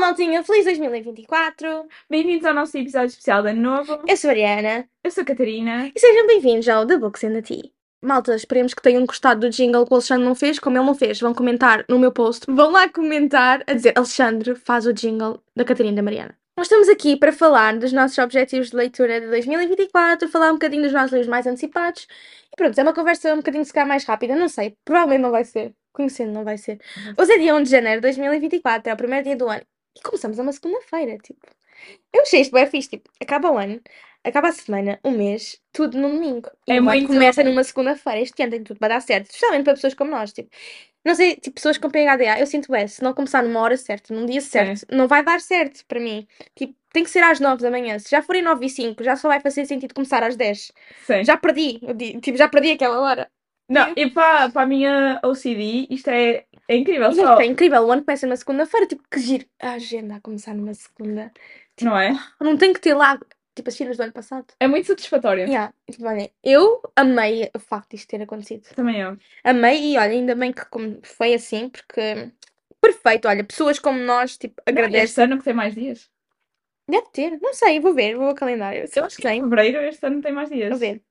maltinha, feliz 2024! Bem-vindos ao nosso episódio especial de Ano Novo. Eu sou a Ariana Eu sou a Catarina. e sejam bem-vindos ao The Books and the Tea. Malta, esperemos que tenham gostado do jingle que o Alexandre não fez, como ele não fez. Vão comentar no meu post, vão lá comentar a dizer Alexandre faz o jingle da Catarina e da Mariana. Nós estamos aqui para falar dos nossos objetivos de leitura de 2024, falar um bocadinho dos nossos livros mais antecipados. E pronto, é uma conversa um bocadinho se calhar mais rápida, não sei, provavelmente não vai ser. Conhecendo, não vai ser. Hoje é dia 1 de janeiro de 2024, é o primeiro dia do ano. E começamos a uma segunda-feira, tipo. Eu achei isto bem fixe, tipo, acaba o ano, acaba a semana, um mês, tudo no domingo. E É o ano muito- começa numa segunda-feira, este ano tem tudo para dar certo, especialmente para pessoas como nós, tipo. Não sei, tipo, pessoas com PHDA, eu sinto é, se não começar numa hora certa, num dia certo, não vai dar certo para mim. Tipo, tem que ser às 9 da manhã. Se já forem 9 e 5, já só vai fazer sentido começar às 10. Sim. Já perdi, eu di- tipo, já perdi aquela hora. Não, e para, para a minha OCD, isto é, é incrível. Só, é incrível, o ano começa numa segunda-feira, tipo, que giro. A agenda a começar numa segunda. não é? Não tem que ter lá, tipo, as cenas do ano passado. É muito satisfatório. Yeah. tipo, olha, eu amei o facto disto ter acontecido. Também eu. Amei e olha, ainda bem que como foi assim, porque perfeito, olha, pessoas como nós, tipo, Não, agradecem. este ano que tem mais dias. Deve ter, não sei, vou ver, vou ao calendário. Eu acho que em fevereiro este ano tem mais dias. Vou ver.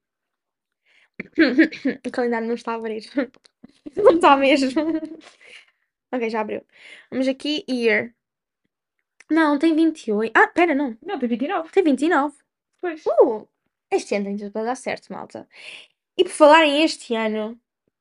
O calendário não está a abrir. Não está mesmo. Ok, já abriu. Vamos aqui, year. Não, tem 28. Ah, pera, não. Não, tem 29. Tem 29. Pois. Uh, este ano tem tudo para dar certo, malta. E por falar em este ano,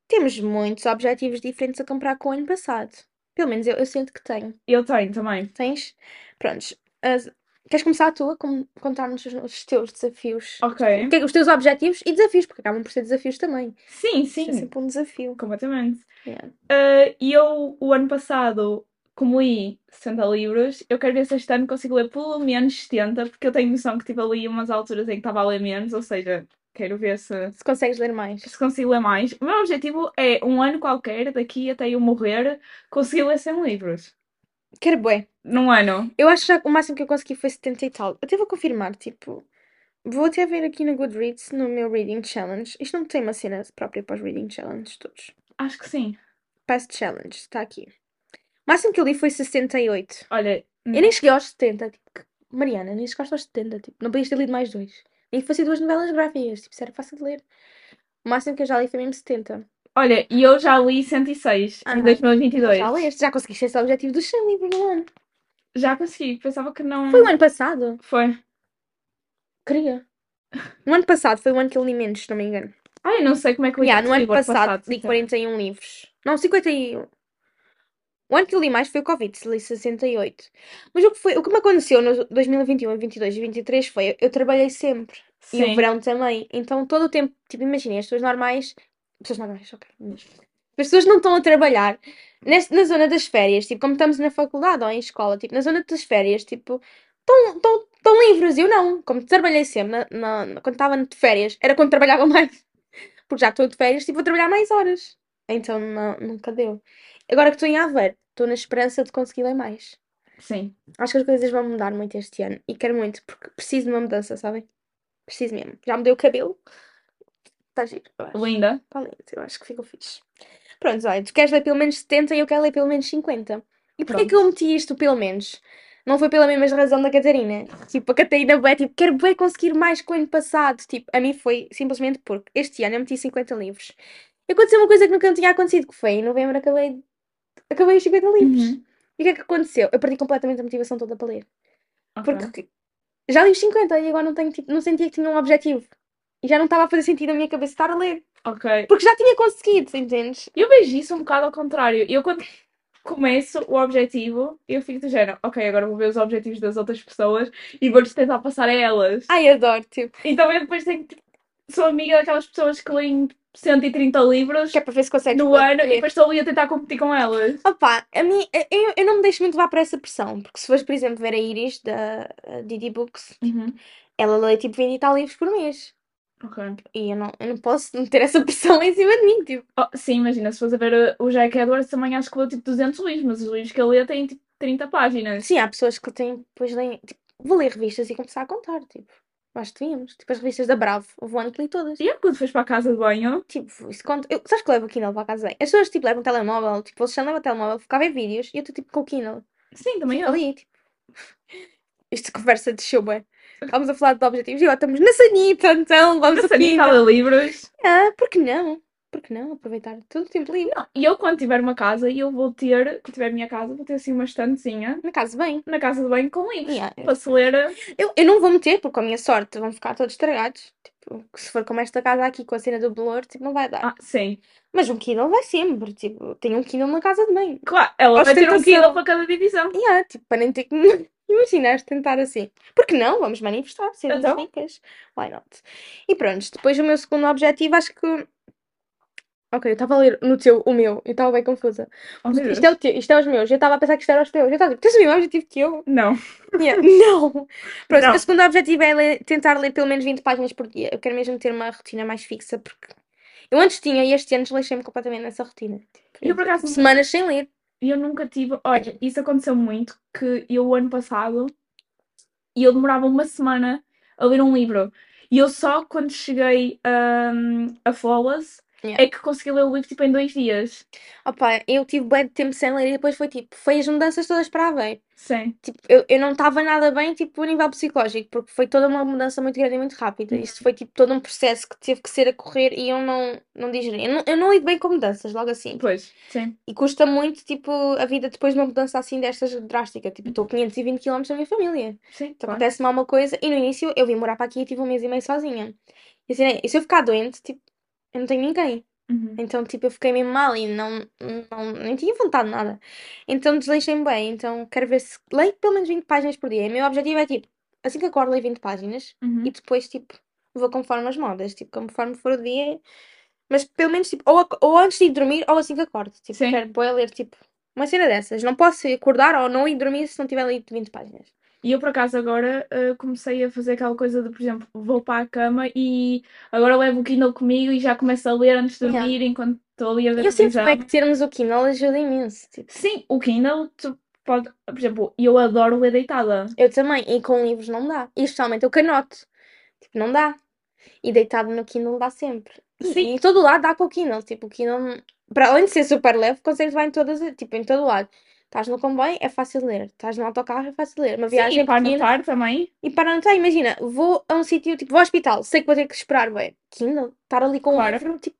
temos muitos objetivos diferentes a comprar com o ano passado. Pelo menos eu, eu sinto que tenho. Eu tenho também. Tens? Prontos. as- queres começar tu a com- contar-nos os, os teus desafios? Ok. O que é que- Os teus objetivos e desafios, porque acabam por ser desafios também. Sim, Isto É sim. sempre um desafio. Completamente. Yeah. Uh, E eu, o ano passado, como li 60 livros, eu quero ver se este ano consigo ler pelo menos 70, porque eu tenho noção que tive ali umas alturas em que estava a ler menos, ou seja, quero ver se, Se consegues ler mais. se consigo ler mais. O meu objetivo é, um ano qualquer, daqui até eu morrer, conseguir ler 100 livros. Quero bué. Num ano. Eu acho que o máximo que eu consegui foi 70 e tal. Até vou confirmar, tipo. Vou até ver aqui no Goodreads, no meu Reading Challenge. Isto não tem uma cena própria para os Reading Challenges todos. Acho que sim. Past Challenge, está aqui. O máximo que eu li foi 68. Olha, Eu nem cheguei aos 70. Tipo, que- Mariana, nem chegaste aos 70. Tipo, não podias ter lido mais dois. Nem que fossem duas novelas gráficas. Tipo, isso era fácil de ler. O máximo que eu já li foi mesmo 70. Olha, e eu já li 106 em Aham. 2022. Já leste? Já conseguiste esse objetivo dos 100 livros no ano. Já consegui, pensava que não. Foi o ano passado? Foi. Queria. No ano passado foi o ano que eu li menos, se não me engano. Ai, não sei como é que eu li Yeah, no ano livro passado, li sim. 41 livros. Não, 51. O ano que eu li mais foi o Covid, li 68. Mas o que, foi, o que me aconteceu no 2021, 22 e 23 foi, eu trabalhei sempre. E o Sim. verão também. Então todo o tempo, tipo, imaginem, as pessoas normais. Pessoas normais, ok. As pessoas não estão a trabalhar neste- na zona das férias, tipo, como estamos na faculdade ou em escola, tipo, na zona das férias, tipo, estão, livres. Eu não. Como trabalhei sempre, na- na- quando estava de férias, era quando trabalhava mais. Porque já estou de férias, tipo, vou trabalhar mais horas. Então não, nunca deu. Agora que estou em Aveiro, estou na esperança de conseguir ler mais. Sim. Acho que as coisas vão mudar muito este ano. E quero muito, porque preciso de uma mudança, sabem? Preciso mesmo. Já mudei o cabelo. Está giro, eu acho. Linda. Está lindo, eu acho que ficou fixe. Pronto, olha, tu queres ler pelo menos 70 e eu quero ler pelo menos 50. E porquê que eu meti isto pelo menos? Não foi pela mesma razão da Catarina. Tipo, a Catarina bué, tipo, quero bué conseguir mais que o ano passado. Tipo, a mim foi simplesmente porque este ano eu meti 50 livros. E aconteceu uma coisa que nunca tinha acontecido, que foi em novembro acabei, acabei os 50 livros. Uhum. E o que é que aconteceu? Eu perdi completamente a motivação toda para ler. Ok. Porque já li os 50 e agora não, tenho, tipo, não sentia que tinha um objetivo. E já não estava a fazer sentido na minha cabeça estar a ler. Ok. Porque já tinha conseguido, entendes? Eu vejo isso um bocado ao contrário. Eu quando começo o objetivo, eu fico do género, ok, agora vou ver os objetivos das outras pessoas e vou-lhes tentar passar a elas. Ai, adoro, tipo. Então eu depois tenho tipo, sou amiga daquelas pessoas que leem 130 livros Que é para ver se consegues no ano e depois estou ali a tentar competir com elas. Opa, a mim, eu, eu não me deixo muito levar para essa pressão. Porque se fores, por exemplo, ver a Iris da uh, Didi Books, ela lê tipo 20 e tal livros por mês. Ok. E eu não, eu não posso ter essa pressão em cima de mim, tipo. Oh, sim, imagina, se fores a ver uh, o Jack Edwards também acho que leu tipo 200 livros, mas os livros que ele lê têm tipo 30 páginas. Sim, há pessoas que têm, depois leem, tipo, vou ler revistas e começar a contar, tipo. Eu Acho que devíamos. Tipo, as revistas da Bravo. Houve um ano que li todas. E é quando fores para a casa de banho, Tipo, isso conta. Eu, sabes que levo o Kindle para a casa bem? As pessoas, tipo, levam o telemóvel. Tipo, eles leva o telemóvel, ficava em vídeos e eu estou, tipo, com o Kindle. sim, também eu. Ali, tipo. Isto conversa de show, bem. Estávamos a falar de objetivos e agora estamos na sanita, então vamos A a Sanita lê livros. Ah, por que não? Por que não? Aproveitar todo o tempo livre. Não, e eu quando tiver uma casa, eu vou ter, quando tiver a minha casa, vou ter assim uma estantezinha Na casa bem. na casa de banho com livros. Yeah. Para se ler. Eu, eu não vou meter, porque com a minha sorte vão ficar todos estragados. Tipo, se for como esta casa aqui com a cena do blur, tipo, não vai dar. Ah, sim. Mas um Kindle vai sempre. Tipo, tem um Kindle na casa de banho. Claro, ela vai ter um Ostentação. Kindle para cada divisão. Yeah, tipo, para nem ter que me imaginar tentar assim. Porque não? Vamos manifestar, ser Então. ricas. Why not? E pronto, depois o meu segundo objetivo, acho que. Ok, eu estava a ler no teu, o meu, eu estava bem confusa. Oh, meu Isto Deus. é, o teu, isto é os meus, eu estava a pensar que isto era os teus. Eu estava tipo, tens o mesmo objetivo que eu? Não. Yeah, Não! Pronto, Não. o segundo objetivo é ler- tentar ler pelo menos 20 páginas por dia. Eu quero mesmo ter uma rotina mais fixa, porque eu antes tinha e este ano desleixei-me completamente nessa rotina. Eu, por acaso, semanas sem ler. Eu nunca tive. Olha, isso aconteceu muito que eu, o ano passado, e eu demorava uma semana a ler um livro. E eu só quando cheguei hum, a Flawless Yeah. é que consegui ler o livro tipo em dois dias. Opa, eu tive bem de tempo sem ler e depois foi tipo, foi as mudanças todas para a ver. Sim. Tipo, eu, eu não estava nada bem, tipo, a nível psicológico, porque foi toda uma mudança muito grande e muito rápida. Uhum. Isto foi tipo todo um processo que teve que ser a correr e eu não, não digeri. Eu não, eu não lido bem com mudanças, logo assim. Pois, sim. E custa muito, tipo, a vida depois de uma mudança assim destas drástica. Tipo, estou a 520 km da minha família. Sim, Então claro. acontece mal uma coisa e no início eu vim morar para aqui e tive um mês e meio sozinha. E assim, e se eu ficar doente, tipo, eu não tenho ninguém. Uhum. Então, tipo, eu fiquei mesmo mal e não, não, nem tinha vontade de nada. Então, desleixei-me bem. Então, quero ver se leio pelo menos 20 páginas por dia. E o meu objetivo é, tipo, assim que acordo, leio 20 páginas Uhum. e depois, tipo, vou conforme as modas. Tipo, conforme for o dia. Mas, pelo menos, tipo, ou, ou antes de ir dormir ou assim que acordo. Tipo, Sim. quero bué ler, tipo, uma cena dessas. Não posso acordar ou não ir dormir se não tiver lido 20 páginas. E eu, por acaso, agora uh, comecei a fazer aquela coisa de, por exemplo, vou para a cama e agora levo o Kindle comigo e já começo a ler antes de Yeah. dormir enquanto estou ali a ver Eu sinto televisão. bem que termos o Kindle ajuda imenso. Tipo, Sim, o Kindle, tu pode, por exemplo, eu adoro ler deitada. eu também. E com livros não dá. E especialmente o canote. Tipo, não dá. E deitado no Kindle dá sempre. Sim. e em todo lado dá com o Kindle. Tipo, o Kindle, para além de ser super leve, consegues levar em todas, tipo, em todo lado. Estás no comboio, é fácil de ler. Estás no autocarro, é fácil de ler. Uma Sim, viagem e para pequena. anotar também. E para anotar, imagina, vou a um sítio, tipo, vou ao hospital, sei que vou ter que esperar, bem. Kindle, estar ali com o Claro. livro, tipo,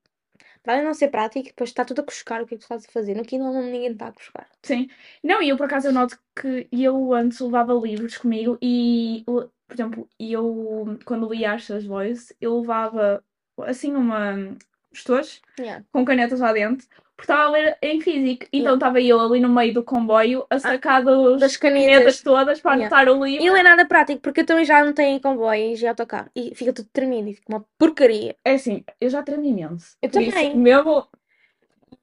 para além de não ser prático, depois está tudo a cuscar o que é que tu estás a fazer. No Kindle não, ninguém está a cuscar. Sim. Não, e eu por acaso eu noto que eu antes levava livros comigo e, por exemplo, eu quando lia Ashes Voice, eu levava assim uma estojos Yeah. com canetas lá dentro, porque estava a ler em físico. Então Yeah. estava eu ali no meio do comboio a sacar dos Das canetas todas para Yeah. anotar o livro. E não é nada prático, porque eu também já não tenho comboios e autocarro. E fica tudo tremido e fica uma porcaria. É assim, eu já tremo imenso. Eu Por isso, também. mesmo,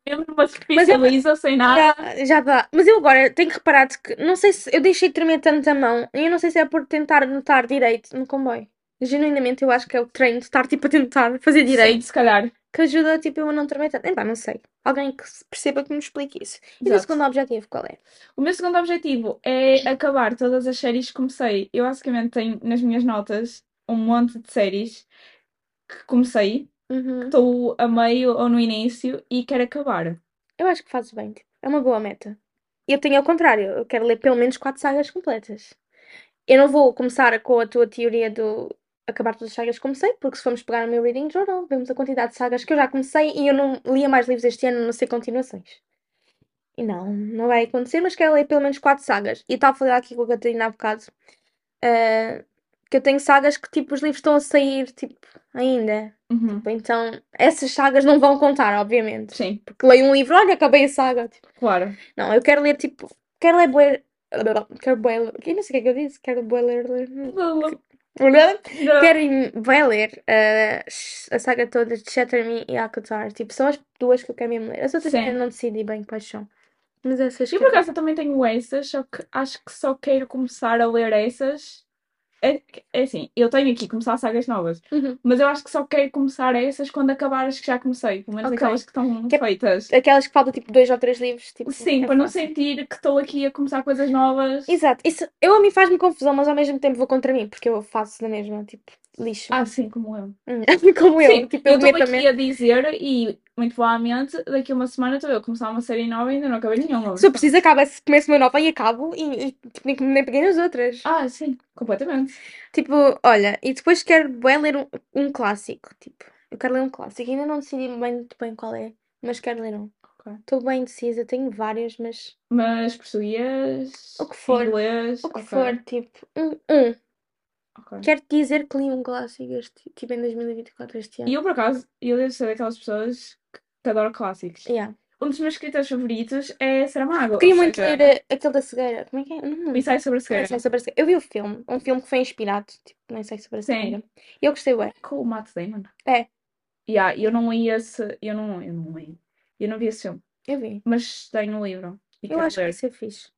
mesmo numa superfície lisa, sem nada. Já, já dá. Mas eu agora tenho que reparar que, não sei se eu deixei de tremer tanto a mão e eu não sei se é por tentar anotar direito no comboio. Genuinamente, eu acho que é o treino de estar tipo a tentar fazer direito Sim, se calhar. Que ajuda tipo eu a não tremer tanto. Epá, não sei. Alguém que perceba que me explique isso. E o Exato. segundo objetivo, qual é? O meu segundo objetivo é acabar todas as séries que comecei. Eu basicamente tenho nas minhas notas um monte de séries que comecei, Uhum. estou a meio ou no início e quero acabar. Eu acho que fazes bem. Tipo, é uma boa meta. Eu tenho ao contrário. Eu quero ler pelo menos quatro sagas completas. Eu não vou começar com a tua teoria do acabar todas as sagas que comecei, porque se formos pegar no meu reading journal, vemos a quantidade de sagas que eu já comecei e eu não lia mais livros este ano, a não ser continuações. E não, não vai acontecer, mas quero ler pelo menos quatro sagas. E estava a falar aqui com a Catarina há bocado, ah, que eu tenho sagas que tipo os livros estão a sair tipo ainda. Uhum. Então essas sagas não vão contar, obviamente. Sim, Porque leio um livro, olha, acabei a saga. Tipo, claro. não, eu quero ler tipo. Quero ler bué. Quero. Eu não sei o que é que eu disse. Quero bué ler. Ir bué ler uh, a saga toda de Shatter Me e Akatar. Tipo, são as duas que eu quero mesmo ler. As outras Sim. ainda não decidi bem quais são. Mas essas Eu que por acaso também tenho essas, só que acho que só quero começar a ler essas. É, é assim, eu tenho aqui começar sagas novas, Uhum. mas eu acho que só quero começar essas quando acabar as que já comecei, pelo menos Ok. aquelas que estão Que é- feitas. Aquelas que faltam tipo dois ou três livros. Tipo, Sim, é para não fácil. sentir que estou aqui a começar coisas novas. Exato. Isso, eu a mim faz-me confusão, mas ao mesmo tempo vou contra mim, porque eu faço da mesma. Tipo, lixo. Ah, sim, como eu. Como eu, Sim, tipo, eu estou aqui a dizer e muito provavelmente daqui a uma semana estou eu a começar uma série nova e ainda não acabei nenhuma. Se eu preciso, acaba, se começo uma nova e acabo e, e tipo, nem, nem peguei nas outras. Ah, sim, completamente. Tipo, olha, e depois quero bem ler um, um clássico. Tipo, eu quero ler um clássico. Ainda não decidi bem, muito bem qual é, mas quero ler um. Estou bem indecisa, tenho vários, mas Mas português, O que for. inglês, o que ok, for, tipo, um. um. Quero te dizer que li um clássico este, tipo em 2024 este ano. E eu, por acaso, eu devo ser daquelas pessoas que, que adoram clássicos. Yeah. Um dos meus escritores favoritos é Saramago. Queria ou muito seja, ler eh, aquele da cegueira. Como é que é? Não, ensaio sobre a cegueira. sei sobre a cegueira. Eu vi o filme, um filme que foi inspirado, tipo, nem sei sobre a Sim. cegueira. E eu gostei, ué. Com o Matt Damon. É. Yeah, eu não li esse. Eu não, eu não li. Eu não vi esse filme. Eu vi. Mas tenho o livro. E Eu acho que ler. vai ser fixe.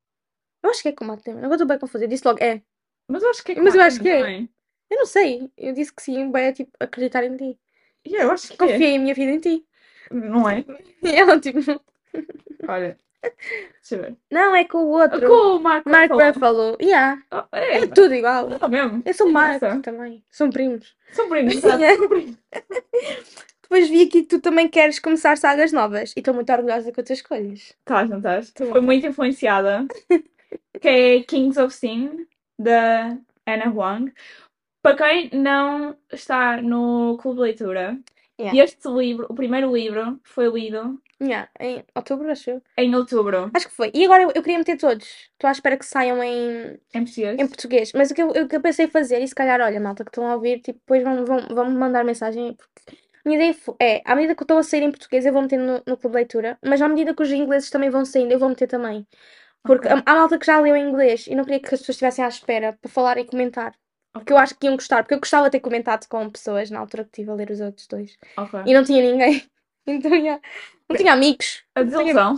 Eu acho que é com o Matt Damon. Agora estou bem confusa. Eu disse logo, é. Mas eu acho que é Mas eu acho que é. Eu não sei. Eu disse que sim, bem, é tipo, acreditar em ti. Yeah, eu acho que é. Confiei a minha vida em ti. Não é? E ela, tipo, Olha. Deixa eu ver. não, é com o outro. Com o Mark Mark Ruffalo. Ruffalo. Yeah. Oh, É é, tudo igual. não mesmo. Eu sou Mark Nossa. também. São primos. São primos, exato, são primos. Depois vi aqui que tu também queres começar sagas novas. E estou muito orgulhosa com as tuas escolhas. Estás, não estás? Foi muito influenciada. Que é Kings of Sin, da Anna Huang. Para quem não está no Clube de Leitura, Yeah. este livro, o primeiro livro, foi lido Yeah. Em outubro, acho eu. em outubro, Acho que foi. E agora eu, eu queria meter todos. Estou à espera que saiam em, em português. em português. Mas o que, eu, o que eu pensei fazer, e se calhar, olha, malta, que estão a ouvir, tipo, depois vão, vão, vão me mandar mensagem. Porque a minha ideia é, à medida que estão a sair em português, eu vou meter no, no clube de leitura. Mas à medida que os ingleses também vão saindo, eu vou meter também. Porque Ok. há malta que já leu em inglês e não queria que as pessoas estivessem à espera para falar e comentar. Porque eu acho que iam gostar. Porque eu gostava de ter comentado com pessoas na altura que estive a ler os outros dois. Ok. E não tinha ninguém. Então, yeah. não tinha amigos. A desilusão.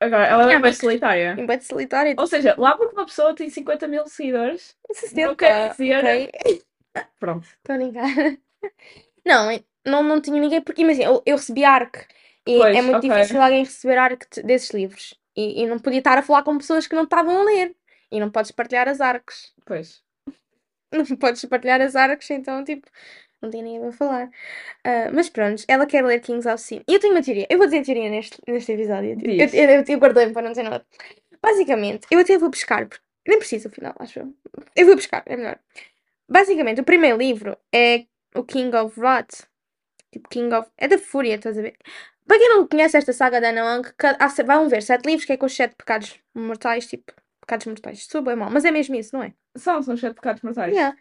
Agora, ela é bem solitária. Em bem de solitário. Ou seja, lá porque uma pessoa tem 50 mil seguidores, 60, não quer dizer- ok? pronto. Estou a brincar. Não, é- não, não tinha ninguém, porque imagina, eu, eu recebi ARC e Pois, é muito ok. difícil alguém receber ARC de- desses livros. E, e não podia estar a falar com pessoas que não estavam a ler. E não podes partilhar as ARCs. Pois. Não podes partilhar as ARCs, então, tipo, não tinha ninguém para falar. Ah, mas pronto, ela quer ler Kings of Sin. E eu tenho uma teoria. Eu vou dizer a teoria neste, neste episódio. Eu, eu, eu, eu guardei-me para não dizer nada. Basicamente, eu até vou buscar, porque nem preciso, afinal, acho eu. Eu vou buscar, é melhor. Basicamente, o primeiro livro é o King of Rot. Tipo, King of. É da Fúria, estás a ver? Para quem não conhece esta saga da Ana Wang, vão ver sete livros que é com os sete pecados mortais, tipo, pecados mortais. Sou bem mal, mas é mesmo isso, não é? São, são os sete pecados mortais. Yeah.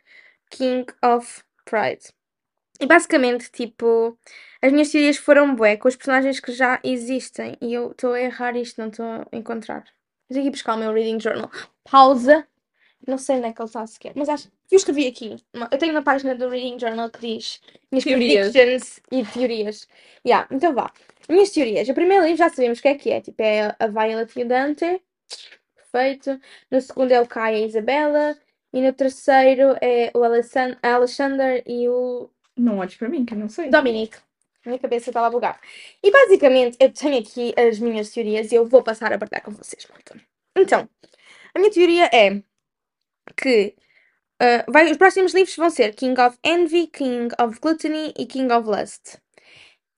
King of Pride. E basicamente, tipo, as minhas teorias foram bué com os personagens que já existem. E eu estou a errar isto, não estou a encontrar. Que ir buscar o meu reading journal. Pausa. Não sei onde é que ele está sequer. Mas acho que eu escrevi aqui. Eu tenho uma página do reading journal que diz minhas Teorias. predictions e teorias. Yeah, então vá. Minhas teorias. O primeiro livro já sabemos o que é que é. Tipo, é a Violet e o Dante. Perfeito. No segundo é o Kai e a Isabela. E no terceiro é o Alexander e o Não olhes para mim, que eu não sei. Dominic. Minha cabeça estava a bugar. E basicamente eu tenho aqui as minhas teorias e eu vou passar a partilhar com vocês, malta. Então, a minha teoria é que ah, vai- os próximos livros vão ser King of Envy, King of Gluttony e King of Lust.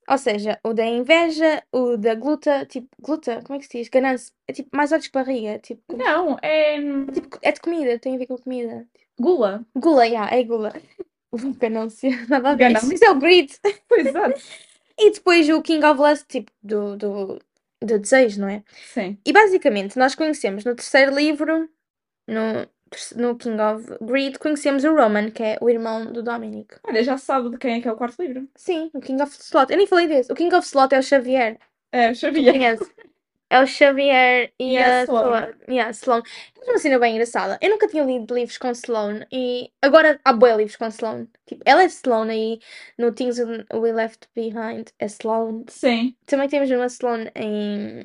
Ou seja, o da inveja, o da gluta, tipo, gluta, como é que se diz? Ganância. É tipo mais olhos de barriga. Tipo, Não, é. tipo, é de comida, tem a ver com comida. Gula. Gula, já, é gula. Ganância, nada a ver. Ganância. Isso é o greed. Pois exato. E depois o King of Lust, tipo, do, do, do desejo, não é? Sim. E basicamente nós conhecemos no terceiro livro, no, no King of Greed, conhecemos o Roman, que é o irmão do Dominic. Olha, já sabe de quem é que é o quarto livro. Sim, o King of Slot. Eu nem falei desse. O King of Slot é o Xavier. É, sabia. Conhece? É o Xavier e, E a a Sloane. Sloane. Yeah, Sloane. É uma cena bem engraçada. Eu nunca tinha lido livros com Sloane e agora há boa livros com Sloane. Tipo, ela é Sloane aí no Things We Left Behind é Sloane. Sim. Também temos uma Sloane em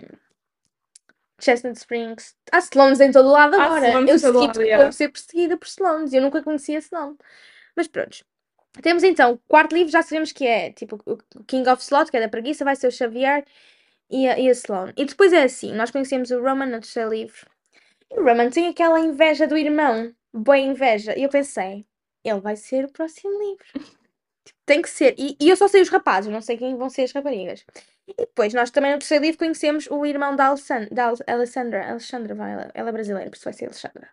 Chestnut Springs. Há Sloanes em todo o lado Há agora. Eu sinto que yeah. vou ser perseguida por Sloanes. Eu nunca conhecia Sloane. Mas pronto. Temos então o quarto livro, já sabemos que é tipo o King of Slot, que é da preguiça, vai ser o Xavier e a, e a Sloane. E depois é assim: nós conhecemos o Roman no terceiro livro. E o Roman tem aquela inveja do irmão. Boa inveja. E eu pensei: ele vai ser o próximo livro. Tem que ser. E, e eu só sei os rapazes, não sei quem vão ser as raparigas. E depois, nós também no terceiro livro conhecemos o irmão da, Alessan- da Al- Alessandra. Alexandra, vai, ela, ela é brasileira, por isso vai ser Alexandra.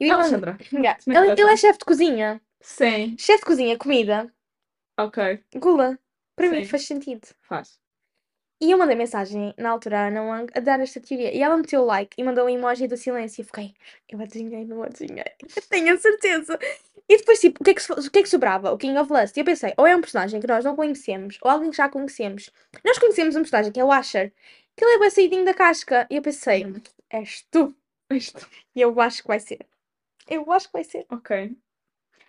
E o irmão- Alexandra. Yeah. Como é que Ele, ele é chefe de cozinha. Sim. Chefe de cozinha, comida, Ok. gula. Para mim Sim. faz sentido. Faz. E eu mandei mensagem na altura à Ana Wang a dar esta teoria. E ela meteu o like e mandou um emoji do silêncio. E eu fiquei, eu adivinhei, não adivinhei. Tenho a certeza. E depois, tipo, o que, é que, o que é que sobrava? O King of Lust. E eu pensei, ou é um personagem que nós não conhecemos, ou alguém que já conhecemos. Nós conhecemos um personagem que é o Asher, que ele é bem saidinho da casca. E eu pensei, Hum. és tu. Isto. E eu acho que vai ser. Eu acho que vai ser. Ok.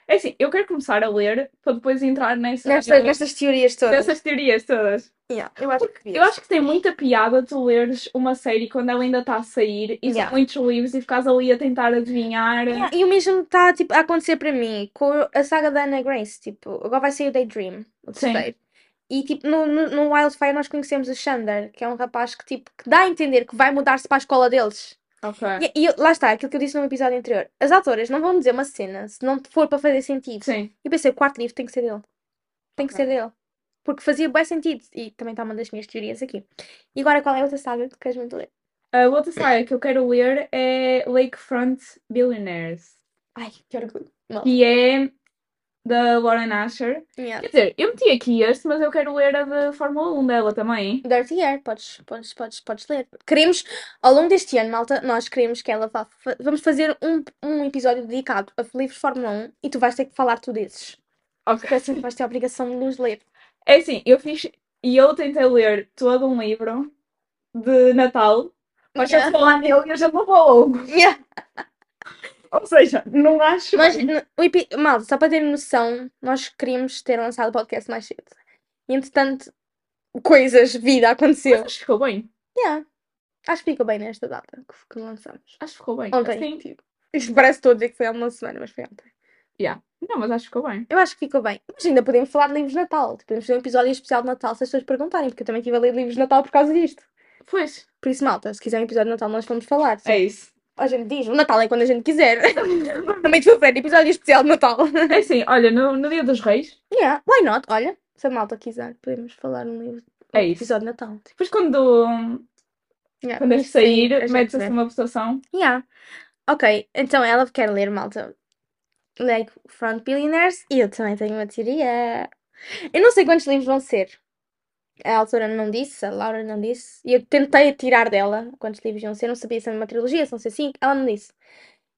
É assim, eu quero começar a ler para depois entrar nessa, Nestas, nestas teorias todas. nessas teorias todas. Yeah, eu acho que Eu acho que tem muita piada tu leres uma série quando ela ainda está a sair e Yeah. são muitos livros e ficas ali a tentar adivinhar. Yeah, E o mesmo está tipo, a acontecer para mim com a saga da Anna Grace. Tipo, agora vai sair o Daydream, o Sim. terceiro. E tipo, no, no, no Wildfire nós conhecemos o Xander, que é um rapaz que tipo, que dá a entender que vai mudar-se para a escola deles. Ok. E, e lá está, aquilo que eu disse no episódio anterior. As autoras não vão dizer uma cena se não for para fazer sentido. Sim. E pensei, o quarto livro tem que ser dele. Tem que ser dele. Porque fazia bem sentido. E também está uma das minhas teorias aqui. E agora qual é a outra saga que queres muito ler? A outra saga que eu quero ler é Lakefront Billionaires, Ai, que orgulho. Que é da Lauren Asher. Yeah. Quer dizer, eu meti aqui este, mas eu quero ler a da Fórmula 1 dela também. Dirty Air, podes, podes, podes, podes ler. Queremos, ao longo deste ano, malta, nós queremos que ela vá. Vamos fazer um, um episódio dedicado a livros de Fórmula 1 e tu vais ter que falar tu desses. Porque assim vais ter a obrigação de nos ler. É assim, eu fiz e eu tentei ler todo um livro de Natal, mas já Yeah. falar nele e eu já não vou longo. Yeah. Ou seja, não acho. Mas, epi- malta, só para ter noção, nós queríamos ter lançado o podcast mais cedo. E entretanto, coisas, vida aconteceu. Mas acho que ficou bem. Yeah. Acho que ficou bem nesta data que, que lançamos. Acho que ficou bem. Ontem. Sim, tipo, Isto parece todo dizer que foi há uma semana, mas foi ontem. yeah. Não, mas acho que ficou bem. Eu acho que ficou bem. Mas ainda podemos falar de livros de Natal. Tipo, Podemos fazer um episódio especial de Natal se as pessoas perguntarem, porque eu também estive a ler livros de Natal por causa disto. Pois, Por isso, malta, se quiser um episódio de Natal, nós vamos falar. é isso. A gente diz, o Natal é quando a gente quiser. também vou fazer episódio especial de Natal. É assim, olha, no, no Dia dos Reis, yeah, why not? Olha, se a malta quiser, podemos falar num livro. É um isso. episódio de Natal. depois quando, Yeah, quando aí, sair, a gente metes vê. assim uma votação. Yeah. Ok, então ela quer ler, malta. Like Front Billionaires. E eu também tenho uma teoria. Eu não sei quantos livros vão ser. A autora não disse, a Laura não disse. E eu tentei tirar dela quantos livros iam ser. Eu não sabia se era uma trilogia, se não sei cinco. Ela não disse.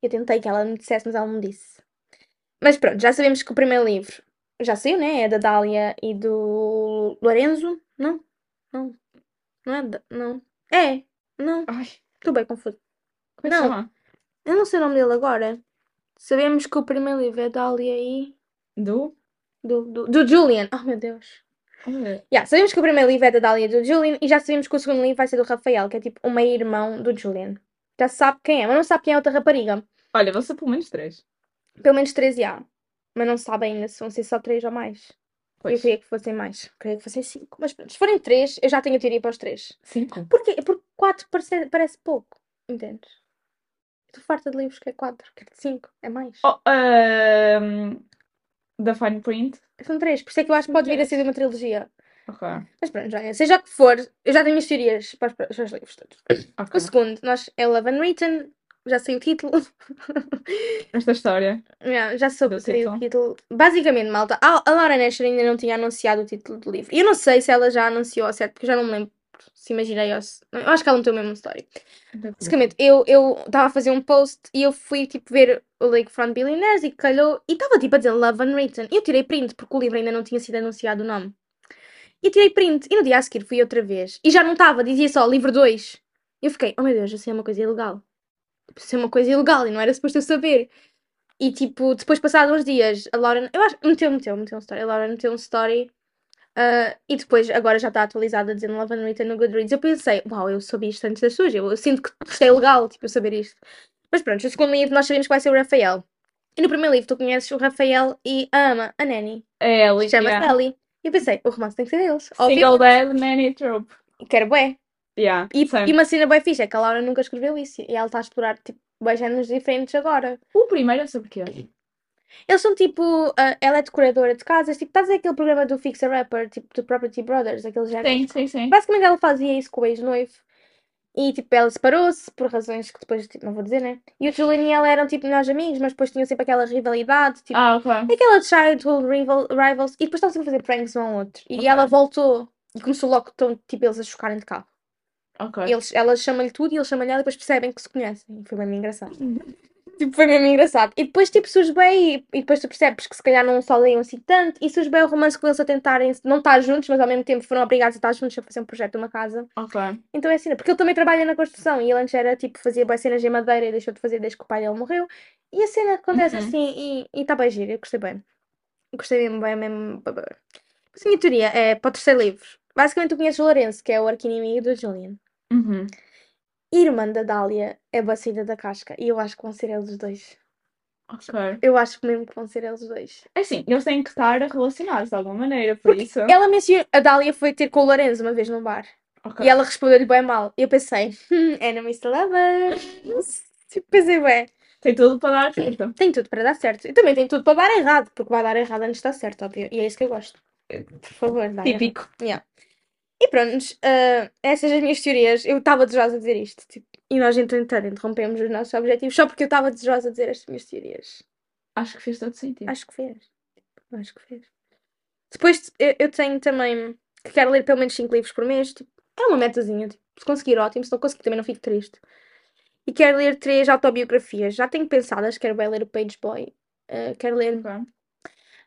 Eu tentei que ela me dissesse, mas ela não disse. Mas pronto, já sabemos que o primeiro livro já saiu, né? É da Dália e do Lorenzo. Não? Não. Não é? da- Não. É. Não. Ai, Estou bem confuso. como é que Não. chama? Eu não sei o nome dele agora. Sabemos que o primeiro livro é Dália e. Do? Do, do, do Julian. Oh meu Deus. Olha, Yeah, sabemos que o primeiro livro é da Dália e do Julian e já sabemos que o segundo livro vai ser do Rafael, que é tipo o meio-irmão do Julian. Já sabe quem é, mas não sabe quem é outra rapariga. Olha, vão ser pelo menos três. Pelo menos 13 há. Mas não sabe ainda se vão ser só 3 ou mais. Eu Pois. queria que fossem mais. Queria que fossem 5. Mas pronto, se forem 3, eu já tenho a teoria para os 3. Cinco. Porquê? Porque 4 parece, parece pouco. Entendes? Estou farta de livros que é 4. Quero 5. É mais. Oh, ahm, da Fine Print. São 3. Por isso é que eu acho que pode vir a ser de uma trilogia. Ok. Mas pronto, já é. Seja o que for, eu já tenho as teorias para os, para os livros todos. ok. O segundo, nós é Love Unwritten. Já sei o título. Esta história. Já, já soube sei o título. título. Basicamente, malta, a, a Laura Nasher ainda não tinha anunciado o título do livro. E eu não sei se ela já anunciou ao certo, porque eu já não me lembro se imaginei. Eu acho que ela meteu mesmo história. Basicamente, eu estava a fazer um post e eu fui, tipo, ver o Lakefront Billionaires e calhou... E estava, tipo, a dizer Love Unwritten. E eu tirei print, porque o livro ainda não tinha sido anunciado o nome. E tirei print. E no dia a seguir fui outra vez. E já não estava, dizia só livro 2. E eu fiquei, oh meu Deus, isso é uma coisa ilegal. Isso é uma coisa ilegal e não era suposto eu saber. E tipo, depois passados uns dias, a Laura, eu acho, meteu, meteu, meteu um story. A Laura meteu um story. Ah, e depois, agora já está atualizada dizendo Love and Written no Goodreads. Eu pensei, uau, eu soube isto antes das suas. Eu, eu sinto que isto é legal, tipo, eu saber isto. Mas pronto, o segundo livro nós sabemos que vai ser o Rafael. E no primeiro livro tu conheces o Rafael e a ama, a Nanny. É Ellie. Chama-se yeah. Ellie. E eu pensei, o romance tem que ser deles. Single Dad, Nanny Trope. Quero bué. Yeah. E, e uma cena bem fixe é que a Laura nunca escreveu isso. E ela está a explorar, tipo, bué géneros diferentes agora. O primeiro é sobre quê? Eles são tipo. ah, ela é decoradora de casas. Tipo, estás aquele programa do Fixer Rapper, tipo, do Property Brothers, aquele género. Sim, sim, sim. Basicamente ela fazia isso com o ex-noivo. E tipo, ela separou-se por razões que depois tipo, não vou dizer, né? E o Julian e ela eram tipo melhores amigos, mas depois tinham sempre aquela rivalidade, tipo, Ah, ok. aquela childhood rival, rivals. E depois estavam sempre a fazer pranks um ao outro. E Ok. ela voltou e começou logo tão, tipo, eles a chocarem de carro. Ok. Eles, ela chama-lhe tudo e ele chama-lhe ela e depois percebem que se conhecem. Foi mesmo engraçado. Tipo, foi mesmo engraçado. E depois, tipo, surge bem e, e depois tu percebes que se calhar não se odeiam assim tanto. E surge bem o romance com eles a tentarem não estar juntos, mas ao mesmo tempo foram obrigados a estar juntos a fazer um projeto de uma casa. Ok. Então é assim, porque ele também trabalha na construção e ele antes era tipo, fazia boas cenas em madeira e deixou de fazer desde que o pai dele morreu. E a cena acontece Uhum. assim e está bem giro, eu gostei bem. Gostei mesmo bem, mesmo. Mas a minha teoria é para o terceiro livro. Basicamente tu conheces o Lourenço, que é o arqui-inimigo do Julian. Uhum. Irmã da Dália é bacida da casca e eu acho que vão ser eles dois. Ok. Eu acho mesmo que vão ser eles dois. É assim, eles têm que estar relacionados de alguma maneira, por isso. Ela mencionou, a Dália foi ter com o Lourenço uma vez num bar Ok. e ela respondeu-lhe bem mal. E eu pensei, hum, enemies to lovers. Tipo, pensei, bem. Tem tudo para dar certo. Tem tudo para dar certo. E também tem tudo para dar errado, porque vai dar errado antes de dar certo, óbvio. E é isso que eu gosto. Por favor, dá errado. Típico. Yeah. E pronto, ah, essas são as minhas teorias. Eu estava desejosa de dizer isto. tipo, e nós, entretanto, interrompemos os nossos objetivos só porque eu estava desejosa de dizer estas minhas teorias. Acho que fez todo sentido. Acho que fez. Acho que fez. Depois eu, eu tenho também que quero ler pelo menos 5 livros por mês. Tipo, é uma metazinha. Tipo, se conseguir, ótimo. Se não conseguir, também não fico triste. E quero ler três autobiografias. Já tenho pensadas. Quero bem ler o Page Boy. ah, quero ler Ok.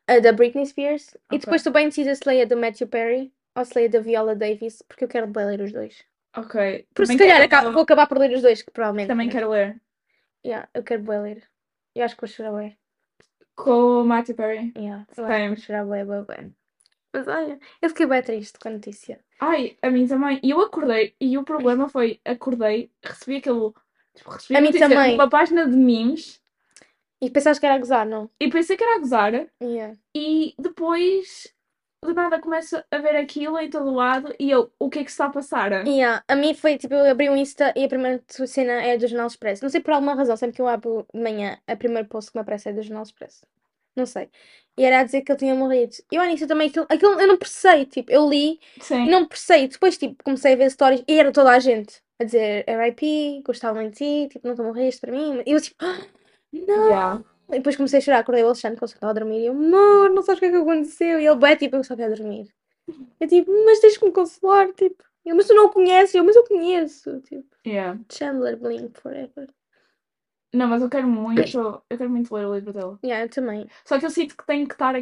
a da Britney Spears. E Ok. depois estou bem indecisa se leia da Matthew Perry ou se leia da Viola Davis, porque eu quero ler os dois. Ok. Por se calhar quero- acabo- vou acabar por ler os dois, que provavelmente. Também quero ler. Yeah, eu quero bem ler. Eu acho que vou chorar bem. Com o Matthew Perry. Yeah, eu acho que vou chorar bem, bem, bem. Mas olha, eu fiquei bem triste com a notícia. Ai, a mim também. E eu acordei, e o problema foi, acordei, recebi aquele. Tipo, recebi A mim também. numa página de memes E pensaste que era a gozar, não? e pensei que era a gozar. Yeah. E depois, do nada, começo a ver aquilo em todo lado e eu, o que é que está a passar? Yeah, a mim foi tipo, eu abri o Insta e a primeira cena é do Jornal Expresso. Não sei por alguma razão, sempre que eu abro de manhã, a primeira post que me aparece é do Jornal Expresso. Não sei. E era a dizer que ele tinha morrido. E eu nisso também, aquilo, aquilo eu não processei, tipo, eu li e Sim. não processei. Depois, tipo, comecei a ver stories e era toda a gente a dizer RIP, gostava muito de ti, tipo, nunca morreste para mim. E eu tipo, "Ah, não. Yeah. E depois comecei a chorar, acordei o Alexandre que ele estava a dormir e eu, amor, não sabes o que é que aconteceu? E ele, bué, tipo, eu só quero dormir. Eu tipo, mas tens que me consolar, tipo. Eu, mas tu não o conheces, eu, mas eu conheço, tipo. Yeah. Chandler Blink Forever. Não, mas eu quero muito, eu quero muito ler o livro dele. Yeah, eu também. Só que eu sinto que tenho que estar,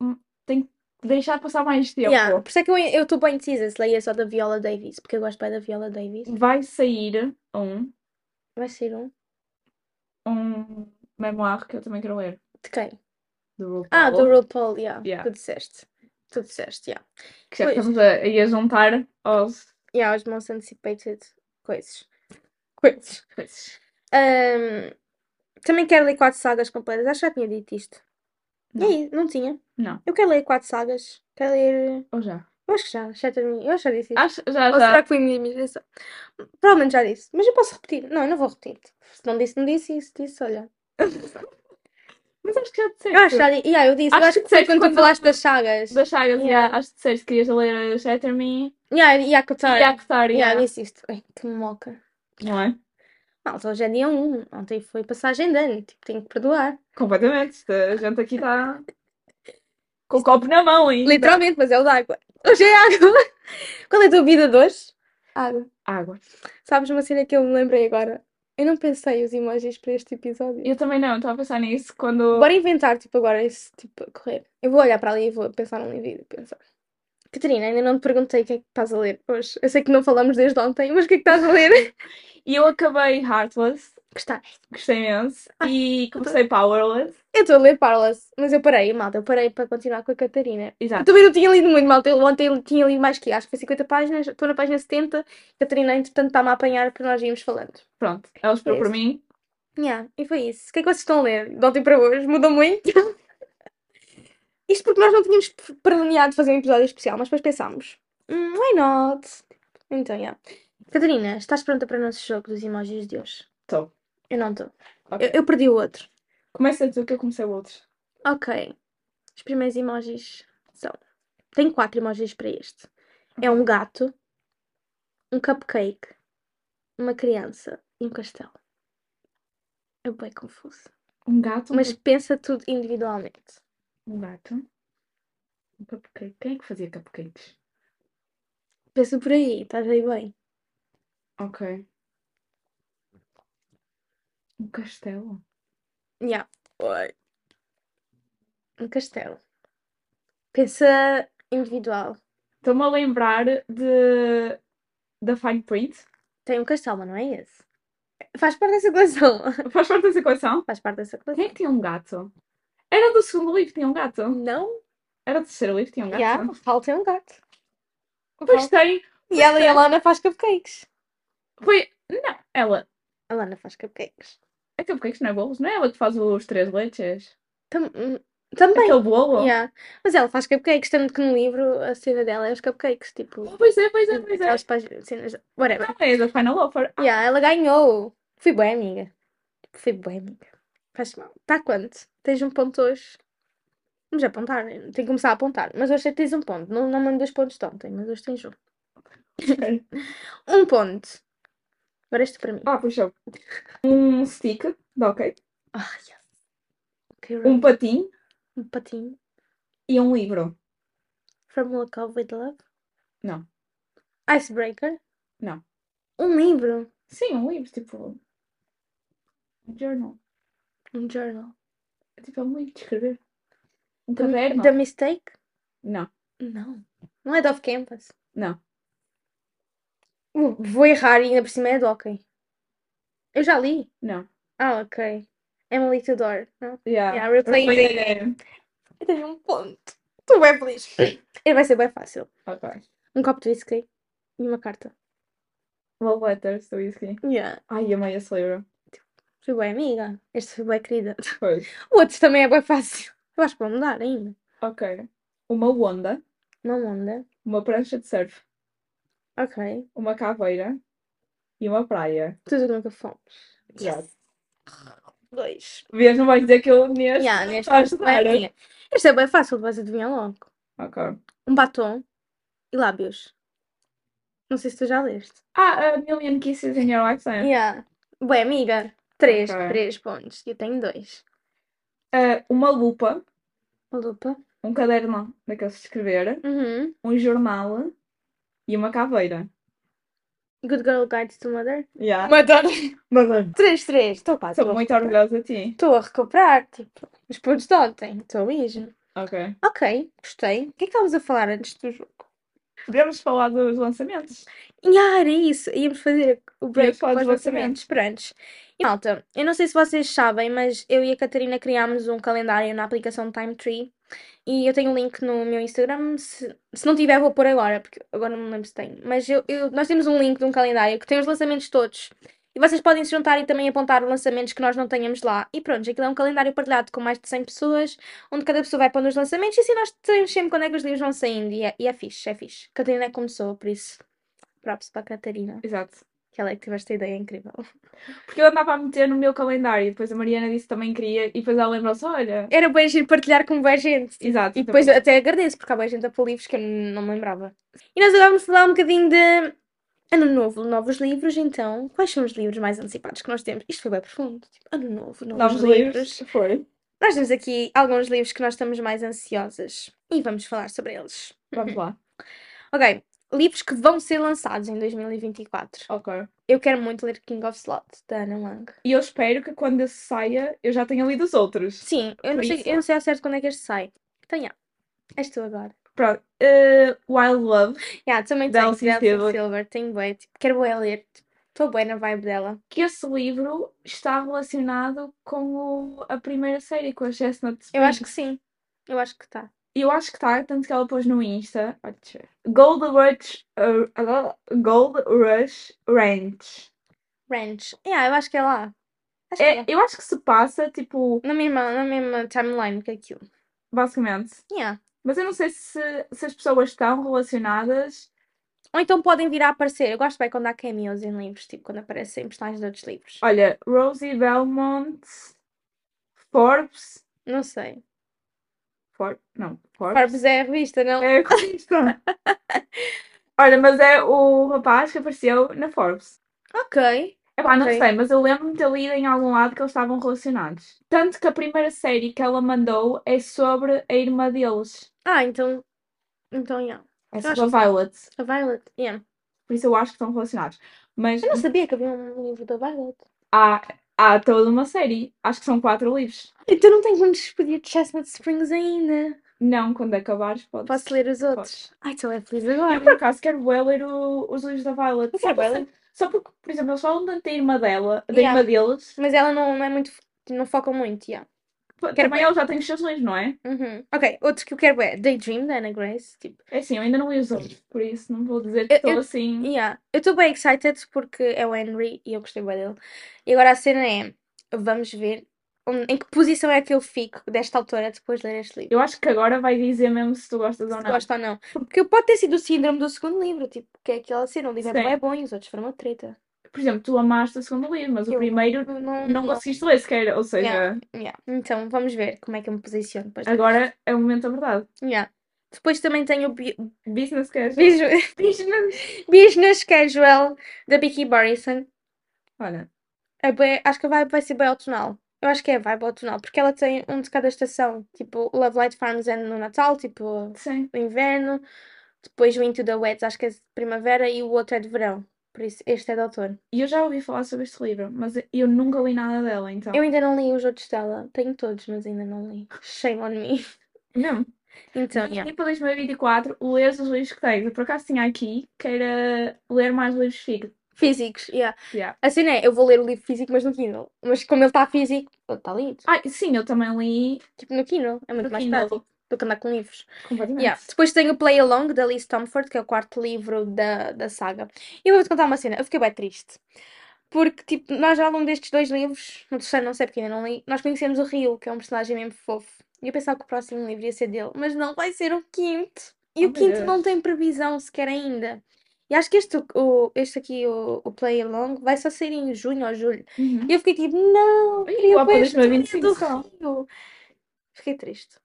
hum, tenho que deixar passar mais tempo. Yeah, por isso é que eu estou bem indecisa se leia só da Viola Davis, porque eu gosto bem da Viola Davis. Vai sair um, Vai ser um. um memoir que eu também quero ler. De quem? Do. Ah, do RuPaul, yeah. Yeah. Tu disseste. Tu disseste, yeah. Que já estamos a, a juntar aos Yeah, os most anticipated coisas. Coisas. coisas. Ahm, também quero ler quatro sagas completas. Acho que já tinha dito isto. Não. E aí, não tinha. Não. Eu quero ler quatro sagas. Quero ler. Ou já? Eu acho que já. Shattered Eu acho que já disse isto. Acho, já, Ou já. será que foi a minha imaginação? Provavelmente já disse. Mas eu posso repetir. Não, eu não vou repetir. Se não disse, não disse. E se disse, olha. Mas acho que já disseste. Eu acho já. Yeah, eu disse. Acho eu acho que que foi quando tu quando- falaste das sagas. Das sagas, Yeah. yeah. acho que disseste que querias ler a Shatter Me Yeah, a Actar, Yeah, yeah. disse isto. Ai, que moca. não é? Malta, hoje é dia 1. Ontem foi passagem de ano. Tipo, tenho que perdoar. Completamente. A gente aqui está com o copo na mão ainda. Literalmente, mas é o de água. Hoje é água. Qual é a tua vida de hoje? Água. Água. Sabes uma cena que eu me lembrei agora? Eu não pensei os emojis para este episódio. Eu também não, estava a pensar nisso quando. Bora inventar, tipo, agora esse, tipo, a correr. Eu vou olhar para ali e vou pensar num vídeo, pensar. Catarina, ainda não te perguntei o que é que estás a ler hoje. Eu sei que não falamos desde ontem, mas o que é que estás a ler? E eu acabei Heartless, Gostaste? gostei imenso. Ai, E comecei Powerless. Eu estou a ler Powerless, mas eu parei, malta, eu parei para continuar com a Catarina. Eu Exato. também não tinha lido muito, malta. Eu ontem tinha lido mais que acho que foi 50 páginas, estou na página 70. Catarina, entretanto, está-me a apanhar porque nós íamos falando. Pronto. Ela esperou por isso. mim. Yeah, e foi isso. O que é que vocês estão a ler de ontem para hoje? Mudou muito? Isto porque nós não tínhamos planeado fazer um episódio especial, mas depois pensámos, "Hum, why not? Então, yeah. Catarina, estás pronta para o nosso jogo dos emojis de hoje? Estou. Eu não estou. Ok. Eu, eu perdi o outro. Começa tu que eu comecei o outro. Ok. Os primeiros emojis são. Tem quatro emojis para este. É um gato, um cupcake, uma criança e um castelo. É bem confuso. Um gato, um, Mas pensa tudo individualmente. um gato, um cupcake. Quem é que fazia cupcakes? Pensa por aí, estás aí bem. Ok. Um castelo. Yeah. Oi. Um castelo. Pensa individual. Estou-me a lembrar de da Fine Print. Tem um castelo, mas não é esse. Faz parte dessa coleção. Faz parte dessa coleção? Faz parte dessa Quem coleção. é que tinha um gato? Era do segundo livro, tinha um gato. Não? Era do terceiro livro, tinha um gato. Yeah, Paulo tem um gato. Pois tem. E ela e a Lana faz cupcakes. Foi. Não, ela. A Lana faz cupcakes. É cupcakes, não é bolos? Não é ela que faz os três leches? Tam- hum, também. Aquele bolo? Yeah. Mas ela faz cupcakes, tanto que no livro a cena dela é os cupcakes. Tipo, Oh, Pois é, pois é, pois é. aquelas páginas, cenas. Whatever. Não, é da Final Offer. Ah, Yeah, ela ganhou. Fui bem, amiga. Fui bem, amiga. Faz mal. Está quanto? Tens um ponto hoje? Vamos apontar. Tenho que começar a apontar. Mas hoje é que tens um ponto. Não, não mando dois pontos de ontem, mas hoje tens um. Um ponto. Agora este para mim. Ah, puxa. Um stick, dá ok. Ah, yes. Ok, Um right. patinho Um patinho. e um livro. Fórmula Cove with Love. Não. Icebreaker. Não. Um livro. Sim, um livro, tipo. Um journal. Um journal. É tipo é um livro de escrever. Um caderno. The Mistake? Não, Não. Não é Off Campus. não. Uh, Vou errar e ainda por cima é de hockey. Eu já li. Não. Ah, ok. Emily Tudor. Não? Yeah. Yeah, We're the game. Eu tenho um ponto. Estou bem feliz. Ele vai ser bem fácil. Ok. Um copo de whisky e uma carta. Love letters do whisky. Yeah. Ai, amei esse livro. Fui bem amiga. Este foi bem querida. Pois. O outro também é bem fácil. Eu acho que vou mudar ainda. Ok. Uma onda, Uma onda. uma prancha de surf, Ok. uma caveira e uma praia. Tudo nunca fomos. Yeah. Dois. Vês, não vais dizer que eu neste. Yeah, neste Estás bem. Este é bem fácil, vais adivinhar logo. Ok. Um batom e lábios. Não sei se tu já leste. Ah, a Million Kisses in Your Lifetime. Yeah. Bem, amiga. Três. Ok. Três pontos. Eu tenho dois. Ah, uma lupa, Uma lupa. um caderno daqueles de escrever, Uhum. um jornal e uma caveira. Good Girl Guides to Mother. Yeah. Mas Três, três. Estou quase. sou muito orgulhosa de ti. Estou a recuperar, tipo, os pontos de ontem. Estou mesmo. Ok. Ok, gostei. O que é que estávamos a falar antes do jogo? Podemos falar dos lançamentos? E ah, era isso. Íamos fazer o break Íamos falar para os dos lançamentos. Prontos. E malta, eu não sei se vocês sabem, mas eu e a Catarina criámos um calendário na aplicação Time Tree. E eu tenho um link no meu Instagram. Se, se não tiver, vou pôr agora, porque agora não me lembro se tenho. Mas eu, eu- nós temos um link de um calendário que tem os lançamentos todos. E vocês podem se juntar e também apontar os lançamentos que nós não tenhamos lá. E pronto, aquilo é um calendário partilhado com mais de 100 pessoas, onde cada pessoa vai pondo os lançamentos e assim nós sabemos sempre quando é que os livros vão saindo. E é, e é fixe, é fixe. Catarina é que começou, por isso, props para a Catarina, Exato. que ela é que teve esta ideia incrível. Porque eu andava a meter no meu calendário, e depois a Mariana disse que também queria, e depois ela lembrou-se: olha. Era bem giro partilhar com boa gente. Exato. E depois até agradeço, porque há boa gente a pôr livros que eu não me lembrava. E nós agora vamos falar um bocadinho de ano novo, novos livros, então. Quais são os livros mais antecipados que nós temos? Isto foi bem profundo. Tipo, ano novo, novos, novos livros. livros. Foi. Nós temos aqui alguns livros que nós estamos mais ansiosas e vamos falar sobre eles. Vamos lá. Ok, livros que vão ser lançados em 2024. Ok. Eu quero muito ler King of Slot, da Ana Lang. E eu espero que quando esse saia eu já tenha lido os outros. Sim, eu não, sei, eu não sei ao certo quando é que este sai. Então, já. És tu agora. Pronto. Uh, Wild Love, Yeah, também Da tenho Elsie Silver. Silver. Tenho bué, tipo, quero bué ler. Estou bem na vibe dela. que esse livro está relacionado com o- a primeira série, com a Chestnut Eu acho que sim. Eu acho que tá. Eu acho que está, tanto que ela pôs no Insta. Olha, deixa eu ver. Gold Rush, uh, Gold Rush Ranch. Ranch. Yeah, eu acho que é lá. Acho que É, é. eu acho que se passa, tipo, Na mesma, na mesma timeline que aquilo. basicamente. Yeah. Mas eu não sei se, se as pessoas estão relacionadas. Ou então podem vir a aparecer. Eu gosto bem quando há cameos em livros, tipo quando aparecem personagens de outros livros. Olha, Rosie Belmont, Forbes, Não sei. For... Não, Forbes. Forbes é a revista, não? É a revista. Olha, mas é o rapaz que apareceu na Forbes. Ok. Epá, não Ok. sei, mas eu lembro-me de ter lido em algum lado que eles estavam relacionados. Tanto que a primeira série que ela mandou é sobre a irmã deles. Ah, então. Então, yeah. É Eu sobre acho a Violet. A Violet, yeah. Por isso eu acho que estão relacionados. Mas Eu não sabia que havia um livro da Violet. há, há toda uma série. Acho que são quatro livros. Então não tenho como despedir de Chestnut Springs ainda. Não, quando acabares, podes. Posso ler os outros? Ai, estou é feliz agora. Eu, por acaso, quero bué ler o- os livros da Violet. Só bué porque, ler. só porque, por exemplo, eles falam tanto da irmã dela, da Yeah. irmã deles. Mas ela não, não é muito. Não foca muito, yeah. Quero Também ela já tem livros, não é? Uhum. Ok, outros que eu quero é Daydream, da Anna Grace. Tipo, É assim, eu ainda não li os outros, por isso não vou dizer que estou assim. yeah. Eu estou bem excited porque é o Henry e eu gostei bem dele. E agora a cena é: vamos ver onde- em que posição é que eu fico desta autora depois de ler este livro. Eu acho que agora vai dizer mesmo se tu gostas ou Se não. gosto ou não. Porque pode ter sido o síndrome do segundo livro, tipo, que é aquela cena, o livro é Sim. bem bom e os outros foram uma treta. Por exemplo, tu amaste o segundo livro, mas o Eu primeiro não, não conseguiste ler sequer. Ou seja, Yeah. Yeah. Então vamos ver como é que eu me posiciono depois. agora é o momento da verdade. Yeah. Depois também tenho o Bi- Business casual. Business, Business. Casual da Vicky Barrison. Olha, É bué- acho que a vibe vai ser bem autonal. Eu acho que é a vibe autonal, porque ela tem um de cada estação. Tipo, o Love Light Farms é no Natal, tipo, sim. no inverno. Depois o Into the Wets, acho que é de primavera. E o outro é de verão. Por isso, este é de outono. E eu já ouvi falar sobre este livro, mas eu nunca li nada dela, então. Eu ainda não li os outros dela. Tenho todos, mas ainda não li. Shame on me. Não. Então, yeah. E para 2024, lês os livros que tens. Eu por acaso tinha aqui que era ler mais livros físicos. Físicos, yeah. Yeah. A cena é, eu vou ler o livro físico, mas no Kindle. Mas como ele está físico, está lido. Ah, sim, eu também li Tipo, no Kindle. É muito No mais Kindle. prático do que andar com livros. completamente. Yeah. Depois tem o Play Along, da Liz Stamford, que é o quarto livro da, da saga. E eu vou-te contar uma cena. Eu fiquei bem triste. Porque, tipo, nós ao longo destes dois livros, no terceiro não sei porque ainda não li, nós conhecemos o Rio, que é um personagem mesmo fofo. E eu pensava que o próximo livro ia ser dele, mas não, vai ser o quinto. E Oh, o quinto não Deus. tem previsão sequer ainda. E acho que este, o, este aqui, o, o Play Along, vai só ser em junho ou julho. Uhum. E eu fiquei tipo, não, queria história 2025 do. Rio. Fiquei triste.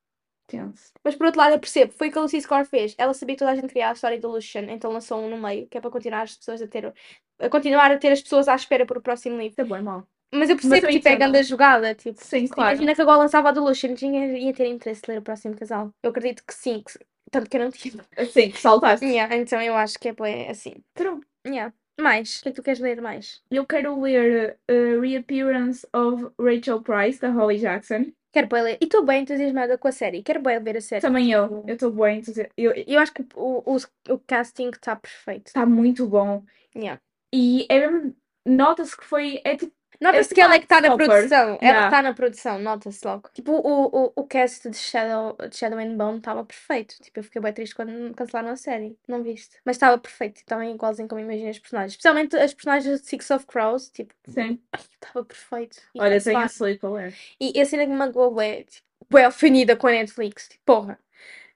Tenso. Mas por outro lado, eu percebo, foi o que a Lucy Score fez. Ela sabia que toda a gente queria a história do Lucian, então lançou um no meio, que é para continuar as pessoas a ter. A continuar a ter as pessoas à espera por o próximo livro. É bom, mal. Mas eu percebo que tipo, é grande jogada. Tipo, Sim, claro. imagina que agora lançava a do Lucian, tinha, ia ter interesse de ler o próximo casal. Eu acredito que sim, que- tanto que eu não tive. Sim, saltaste. Yeah, então eu acho que é bué assim. True. Yeah. Mais? O que é que tu queres ler mais? Eu quero ler uh, Reappearance of Rachel Price, da Holly Jackson. Quero ler. E estou bem entusiasmada com a série. Quero bué ver a série. Também eu. Eu estou bem entusiasmada. Eu- Eu acho que o, o, o casting está perfeito. Está muito bom. Yeah. E é mesmo. Nota-se que foi. É tipo. Nota-se É que ela é que está na produção. Ela está na produção, nota-se logo. Tipo, o, o, o cast de Shadow, de Shadow and Bone estava perfeito. Tipo, eu fiquei bem triste quando cancelaram a série. Não viste? Mas estava perfeito. Também igualzinho como imaginei os personagens. Especialmente as personagens de Six of Crows. Tipo, Sim. estava perfeito. E Olha, cancelaram. tenho a ler. E a cena que me magoou é, tipo, bué ofendida com a Netflix. Tipo, porra.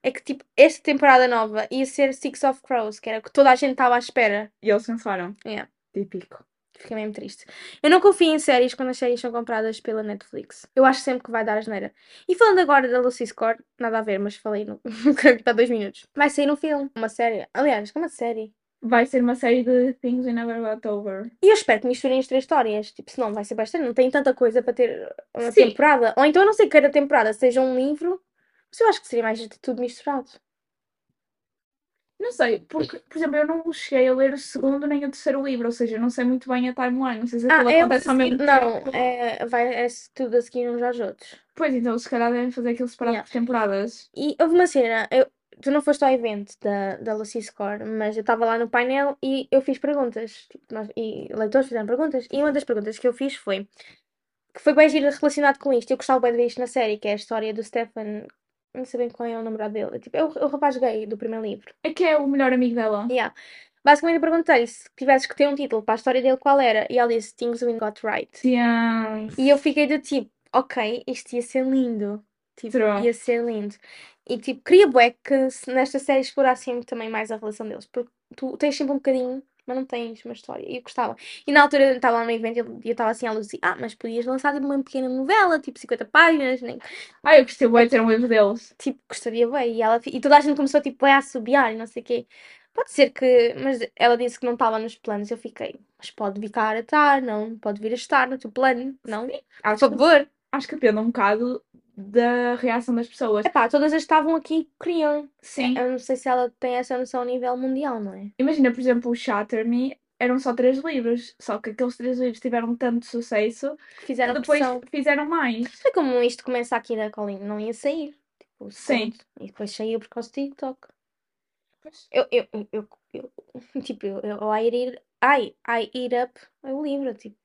É que, tipo, esta temporada nova ia ser Six of Crows, que era o que toda a gente estava à espera. E eles cancelaram. Yeah. Típico. Fiquei mesmo triste. Eu não confio em séries quando as séries são compradas pela Netflix. Eu acho sempre que vai dar asneira. E falando agora da Lucy Score, nada a ver, mas falei no... há dois minutos. Vai sair um filme, uma série. Aliás, é uma série. Vai ser uma série de Things We Never Got Over. E eu espero que misturem as três histórias. Tipo, senão vai ser bastante. Não tem tanta coisa para ter uma Sim. temporada. Ou então, eu não sei que cada temporada seja um livro. Mas eu acho que seria mais de tudo misturado. Não sei, porque, por exemplo, eu não cheguei a ler o segundo nem o terceiro livro, ou seja, eu não sei muito bem a timeline. Não sei se aquilo é acontece ao mesmo seguir- Não, tempo. é, vai, é tudo a seguir uns aos outros. Pois então, se calhar devem fazer aquilo separado Yeah. por temporadas. E houve uma cena, eu, tu não foste ao evento da, da Lucy Score, mas eu estava lá no painel e eu fiz perguntas. Tipo, nós- e leitores fizeram perguntas. E uma das perguntas que eu fiz foi que foi bem giro relacionado com isto. Eu gostava bem de ver isto na série, que é a história do Stefan. Não sei bem qual é o namorado dele. Tipo, é o, o rapaz gay do primeiro livro. É que é o melhor amigo dela. Yeah. Basicamente eu perguntei se tivesses que ter um título para a história dele, qual era? E ela disse Things We Got Right. Yes. E eu fiquei do tipo, ok, isto ia ser lindo. Tipo, True. ia ser lindo. E tipo, queria bué que se nesta série explorassem também mais a relação deles. Porque tu tens sempre um bocadinho mas não tens uma história. E eu gostava. E na altura eu estava lá no evento e eu estava assim a luz assim, ah, mas podias lançar tipo uma pequena novela, tipo 50 páginas, nem... Ah, eu gostei bem de ter um livro deles. tipo, gostaria bem. E, ela, e toda a gente começou tipo a assobiar e não sei o quê. Pode ser que, mas ela disse que não estava nos planos. Eu fiquei, mas pode ficar a estar, não? Pode vir a estar no teu plano, não? Por Acho que, favor. acho que depende um bocado da reação das pessoas. Epá, todas as estavam aqui queriam. Sim. Eu não sei se ela tem essa noção a nível mundial, não é? Imagina, por exemplo, o Shatter Me eram só três livros, só que aqueles três livros tiveram tanto sucesso Que fizeram que depois pressão. fizeram mais. Foi como isto começa aqui na Colin, não ia sair. Tipo, Sim. E depois saiu por causa do TikTok. Eu, eu, eu, eu, tipo, eu, eu I eat I, I eat up o livro, tipo,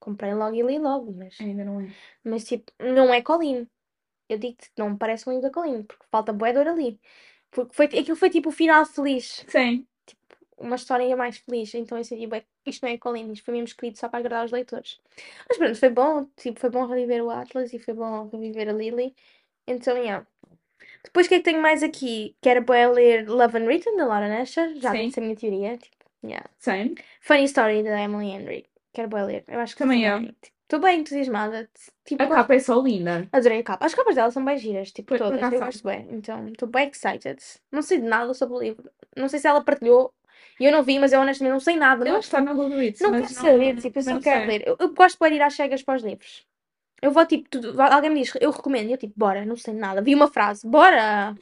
comprei logo e li logo, mas, Ainda não é. mas tipo, não é Colin. Eu digo-te, não me parece um livro da Colin, porque falta bué dor ali. Porque foi, aquilo foi tipo o final feliz, Sim. uma história mais feliz, então eu senti, isto não é Colin, isto foi mesmo escrito só para agradar os leitores. Mas pronto, foi bom, tipo, foi bom reviver o Atlas e foi bom reviver a Lily, então, yeah. Depois o que é que tenho mais aqui? Quero bué ler Love Unwritten, da Laura Nasher, já Sim. disse a minha teoria, tipo, yeah. Sim. Funny Story da Emily Henry. Quero bem ler. Eu acho que Também eu. Estou bem entusiasmada. Tipo, A capa é só linda. adorei a capa. As capas dela são bem giras, tipo por todas. acaso Eu são. gosto bem. Então, estou bem excited. Não sei de nada sobre o livro. Não sei se ela partilhou. E eu não vi, mas eu honestamente não sei nada. Eu Não, acho que está no Goodreads, não mas quero saber, tipo, eu só não quero sei. ler. Eu, eu gosto de ir às cegas para os livros. Eu vou tipo, tudo, alguém me diz, eu recomendo, e eu tipo, bora, não sei nada. Vi uma frase, bora!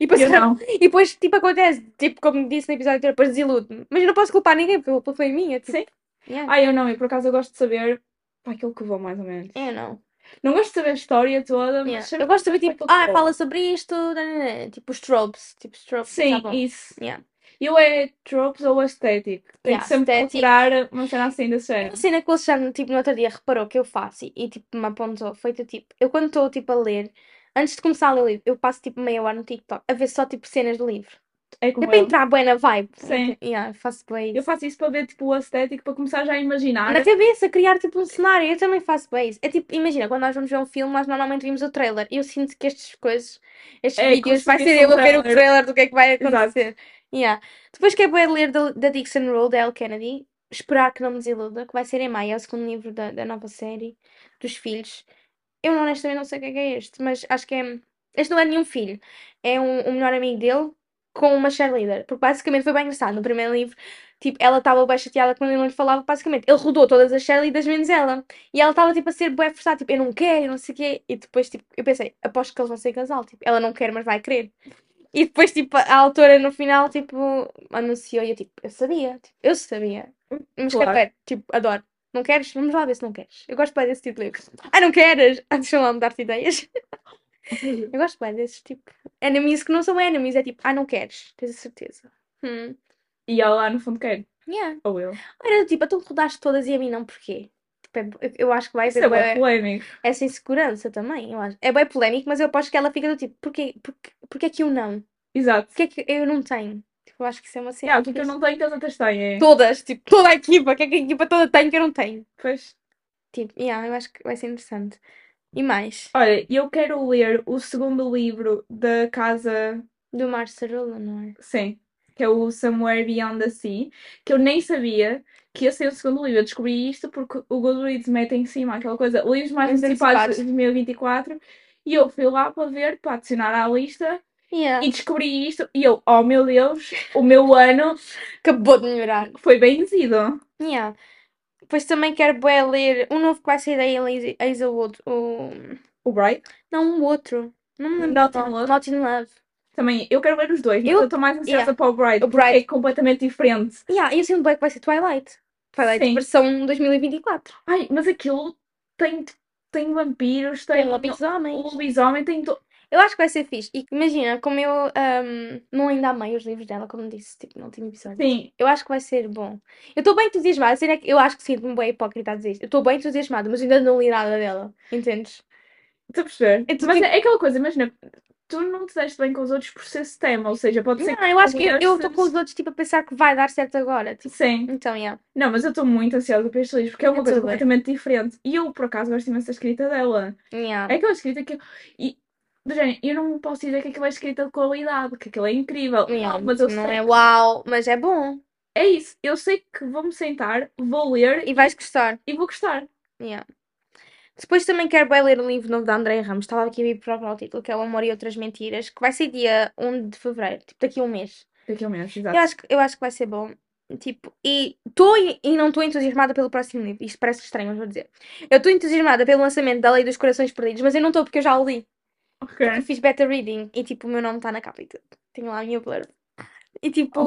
E depois, Eu não. e depois tipo, acontece, tipo, como disse no episódio anterior, depois desilude-me. Mas eu não posso culpar ninguém, porque a culpa foi minha. Tipo, Sim. yeah. Ah, eu não, eu por acaso eu gosto de saber para aquilo que vou, mais ou menos. Eu não. Não gosto de saber a história toda, mas Yeah. Eu gosto de para tipo, ah, fala sobre isto, nananã, tipo os tropes, tipo os tropes, tá Sim, bom. isso. Yeah. Eu é tropes ou aesthetic. Tenho Yeah, que sempre aesthetic. procurar uma cena assim da série. A cena que o Alexandre, tipo, no outro dia reparou que eu faço e, e, tipo, me apontou, foi tipo, eu quando estou, tipo, a ler, antes de começar a ler o livro, eu passo, tipo, meia hora no TikTok a ver só, tipo, cenas do livro. É É como para eu. entrar bem na vibe. Sim. Yeah, eu faço bem Eu isso. faço isso para ver tipo o aesthetic, para começar já a imaginar. Na cabeça, criar, tipo, um cenário. Eu também faço bem isso. É tipo, imagina, quando nós vamos ver um filme, nós normalmente vimos o trailer. E eu sinto que estas coisas, estes É, vídeos, vai ser eu a ver o trailer. do que é que vai acontecer. Yeah. Depois que é bem ler da, da Dixon Rule, da Elle Kennedy, esperar que não me desiluda, que vai ser em maio, é o segundo livro da, da nova série dos filhos. Eu honestamente não sei o que é, que é este, mas acho que é. Este não é nenhum filho, é um, um melhor amigo dele com uma cheerleader. Porque basicamente foi bem engraçado. No primeiro livro, tipo, ela estava bem chateada quando ele não lhe falava. Basicamente, ele rodou todas as cheerleaders menos ela. E ela estava tipo a ser bué forçada, tipo, eu não quero, não sei o quê. E depois, tipo, eu pensei, aposto que eles vão ser casal. Tipo, ela não quer, mas vai querer. E depois, tipo, a autora no final, tipo, anunciou e eu, tipo, eu sabia, tipo, eu sabia. Mas Claro. quero, tipo, adoro. Não queres? Vamos lá ver se não queres. Eu gosto bem desse tipo de livros. Ah, não queres? Ah, deixa lá me dar-te ideias. Eu gosto bem desses, tipo, enemies que não são enemies. É tipo, ah, não queres? Tens a certeza. Hum. E ela lá no fundo quer. Yeah. Ou eu. Era tipo, então rodaste todas e a mim não, porquê? Tipo, é- eu- acho que vai Isso haver é bem polémico. essa insegurança também. Eu acho. É bem polémico, mas eu aposto que ela fica do tipo, porquê, porquê, porquê é que eu não? Exato. Porquê é que eu não tenho? Tipo, eu acho que isso é uma cena. Yeah, o que é que eu não tenho que as outras têm? É. Todas, tipo, toda a equipa, o que é que a equipa toda tem que eu não tenho? Pois. Tipo, yeah, eu acho que vai ser interessante. E mais? Olha, eu quero ler o segundo livro da casa. Do Mar Sarula, não é? Sim. Que é o Somewhere Beyond the Sea. Que eu nem sabia que ia ser o segundo livro. Eu descobri isto porque o Goodreads mete em cima aquela coisa, livros mais antecipados de antecipados. 2024. E eu fui lá para ver, para adicionar à lista. Yeah. E descobri isto. E eu, oh meu Deus, o meu ano Acabou de melhorar. foi benzido. Yeah. Depois também quero bué ler um novo que vai sair da Elisa Hazelwood. O... O Bright. Não, o outro. Não me lembro. Not in. Love? Not in Love. Também, eu quero ler os dois, mas Eu- estou mais ansiosa yeah. para o Bright, O Bright. é completamente diferente. Yeah, e eu sinto bem que vai ser Twilight. Twilight Sim. versão 2024. Ai, mas aquilo tem, tem vampiros, tem, Tem lobisomens. lobisomem, tem. To... Eu acho que vai ser fixe. E imagina, como eu ahm, não ainda amei os livros dela, como disse, tipo, não tinha episódio. Sim, Eu acho que vai ser bom. Eu estou bem entusiasmada. A cena é que eu acho que sinto-me bem hipócrita a dizer isto. Eu estou bem entusiasmada, mas ainda não li nada dela. Entendes? estou a perceber. Então, mas tipo- é aquela coisa, imagina, tu não te deste bem com os outros por ser tema, ou seja, pode ser Não, eu acho que eu estou com os outros tipo, a pensar que vai dar certo agora. Tipo, Sim, então, yeah. não, mas eu estou muito ansiosa para este livro, porque é uma Eu coisa completamente diferente. E eu, por acaso, gosto imenso da escrita dela. Yeah. É aquela escrita que. eu- E, eu não posso dizer que aquilo é escrita de qualidade, que aquilo é incrível. Não, mas eu não sei é uau, mas é bom. é isso. Eu sei que vou-me sentar, vou ler E vais gostar. e vou gostar. Yeah. Depois também quero bem ler o livro novo da Andréia Ramos. Estava aqui a vir procurar o título, que é O Amor e Outras Mentiras, que vai ser dia 1 de Fevereiro, tipo daqui a um mês. Daqui a um mês, Eu exato. acho, que- eu acho que vai ser bom. Tipo, e estou e não estou entusiasmada pelo próximo livro. Isto parece estranho, mas vou dizer. Eu estou entusiasmada pelo lançamento da Lei dos Corações Perdidos, mas eu não estou porque eu já o li. Ok. Eu fiz beta reading e tipo, o meu nome está na capa e tudo. Tenho lá a minha blurb. E tipo,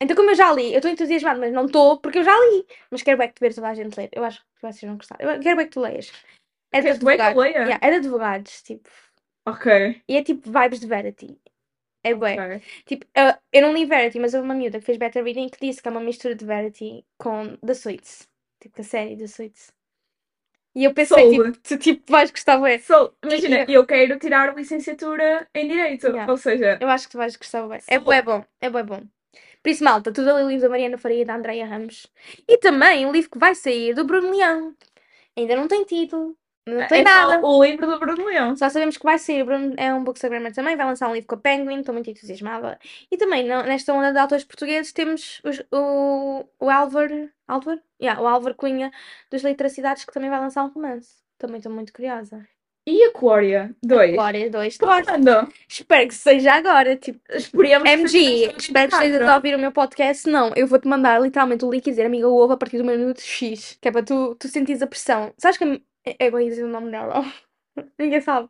então como eu já li, eu estou entusiasmada, mas não estou porque eu já li. Mas quero bem que tu ver toda a gente ler. Eu acho que vocês vão gostar. Eu quero bem que tu leias. É de advogados. leia? Yeah, é de advogados, tipo. Ok. E é tipo vibes de Verity. É bué. ok. Tipo, eu, eu não li Verity, mas houve uma miúda que fez beta reading que disse que é uma mistura de Verity com The Suits. Tipo, a série The Suits. E eu pensei, tipo, tu tipo, vais gostar bué. So, imagina, E- eu quero tirar licenciatura em Direito. Yeah. Ou seja, Eu acho que tu vais gostar bué. É bué bom, é bué bom. Por isso, malta, tudo ali o livro da Mariana Faria e da Andreia Ramos. E também o livro que vai sair do Bruno Leão. Ainda não tem título, não tem é nada. o livro do Bruno Leão. Só sabemos que vai sair. O Bruno é um bookstagrammer também. Vai lançar um livro com a Penguin. Estou muito entusiasmada. E também, nesta onda de autores portugueses, temos os- o, o Álvaro. Álvaro? Yeah, o Álvaro Cunha dos Literacidades que também vai lançar um romance. Também estou muito curiosa. E Aquária 2? Glória 2. Tu gostas? Quando? Espero que seja agora. Tipo, Esperemos MG, espero que estejas a ouvir o meu podcast. Não, eu vou-te mandar literalmente o link e dizer amiga, ovo a partir do minuto X. Que é para tu, tu sentires a pressão. Sabes que. A- Eu vou dizer o nome dela. Ninguém sabe.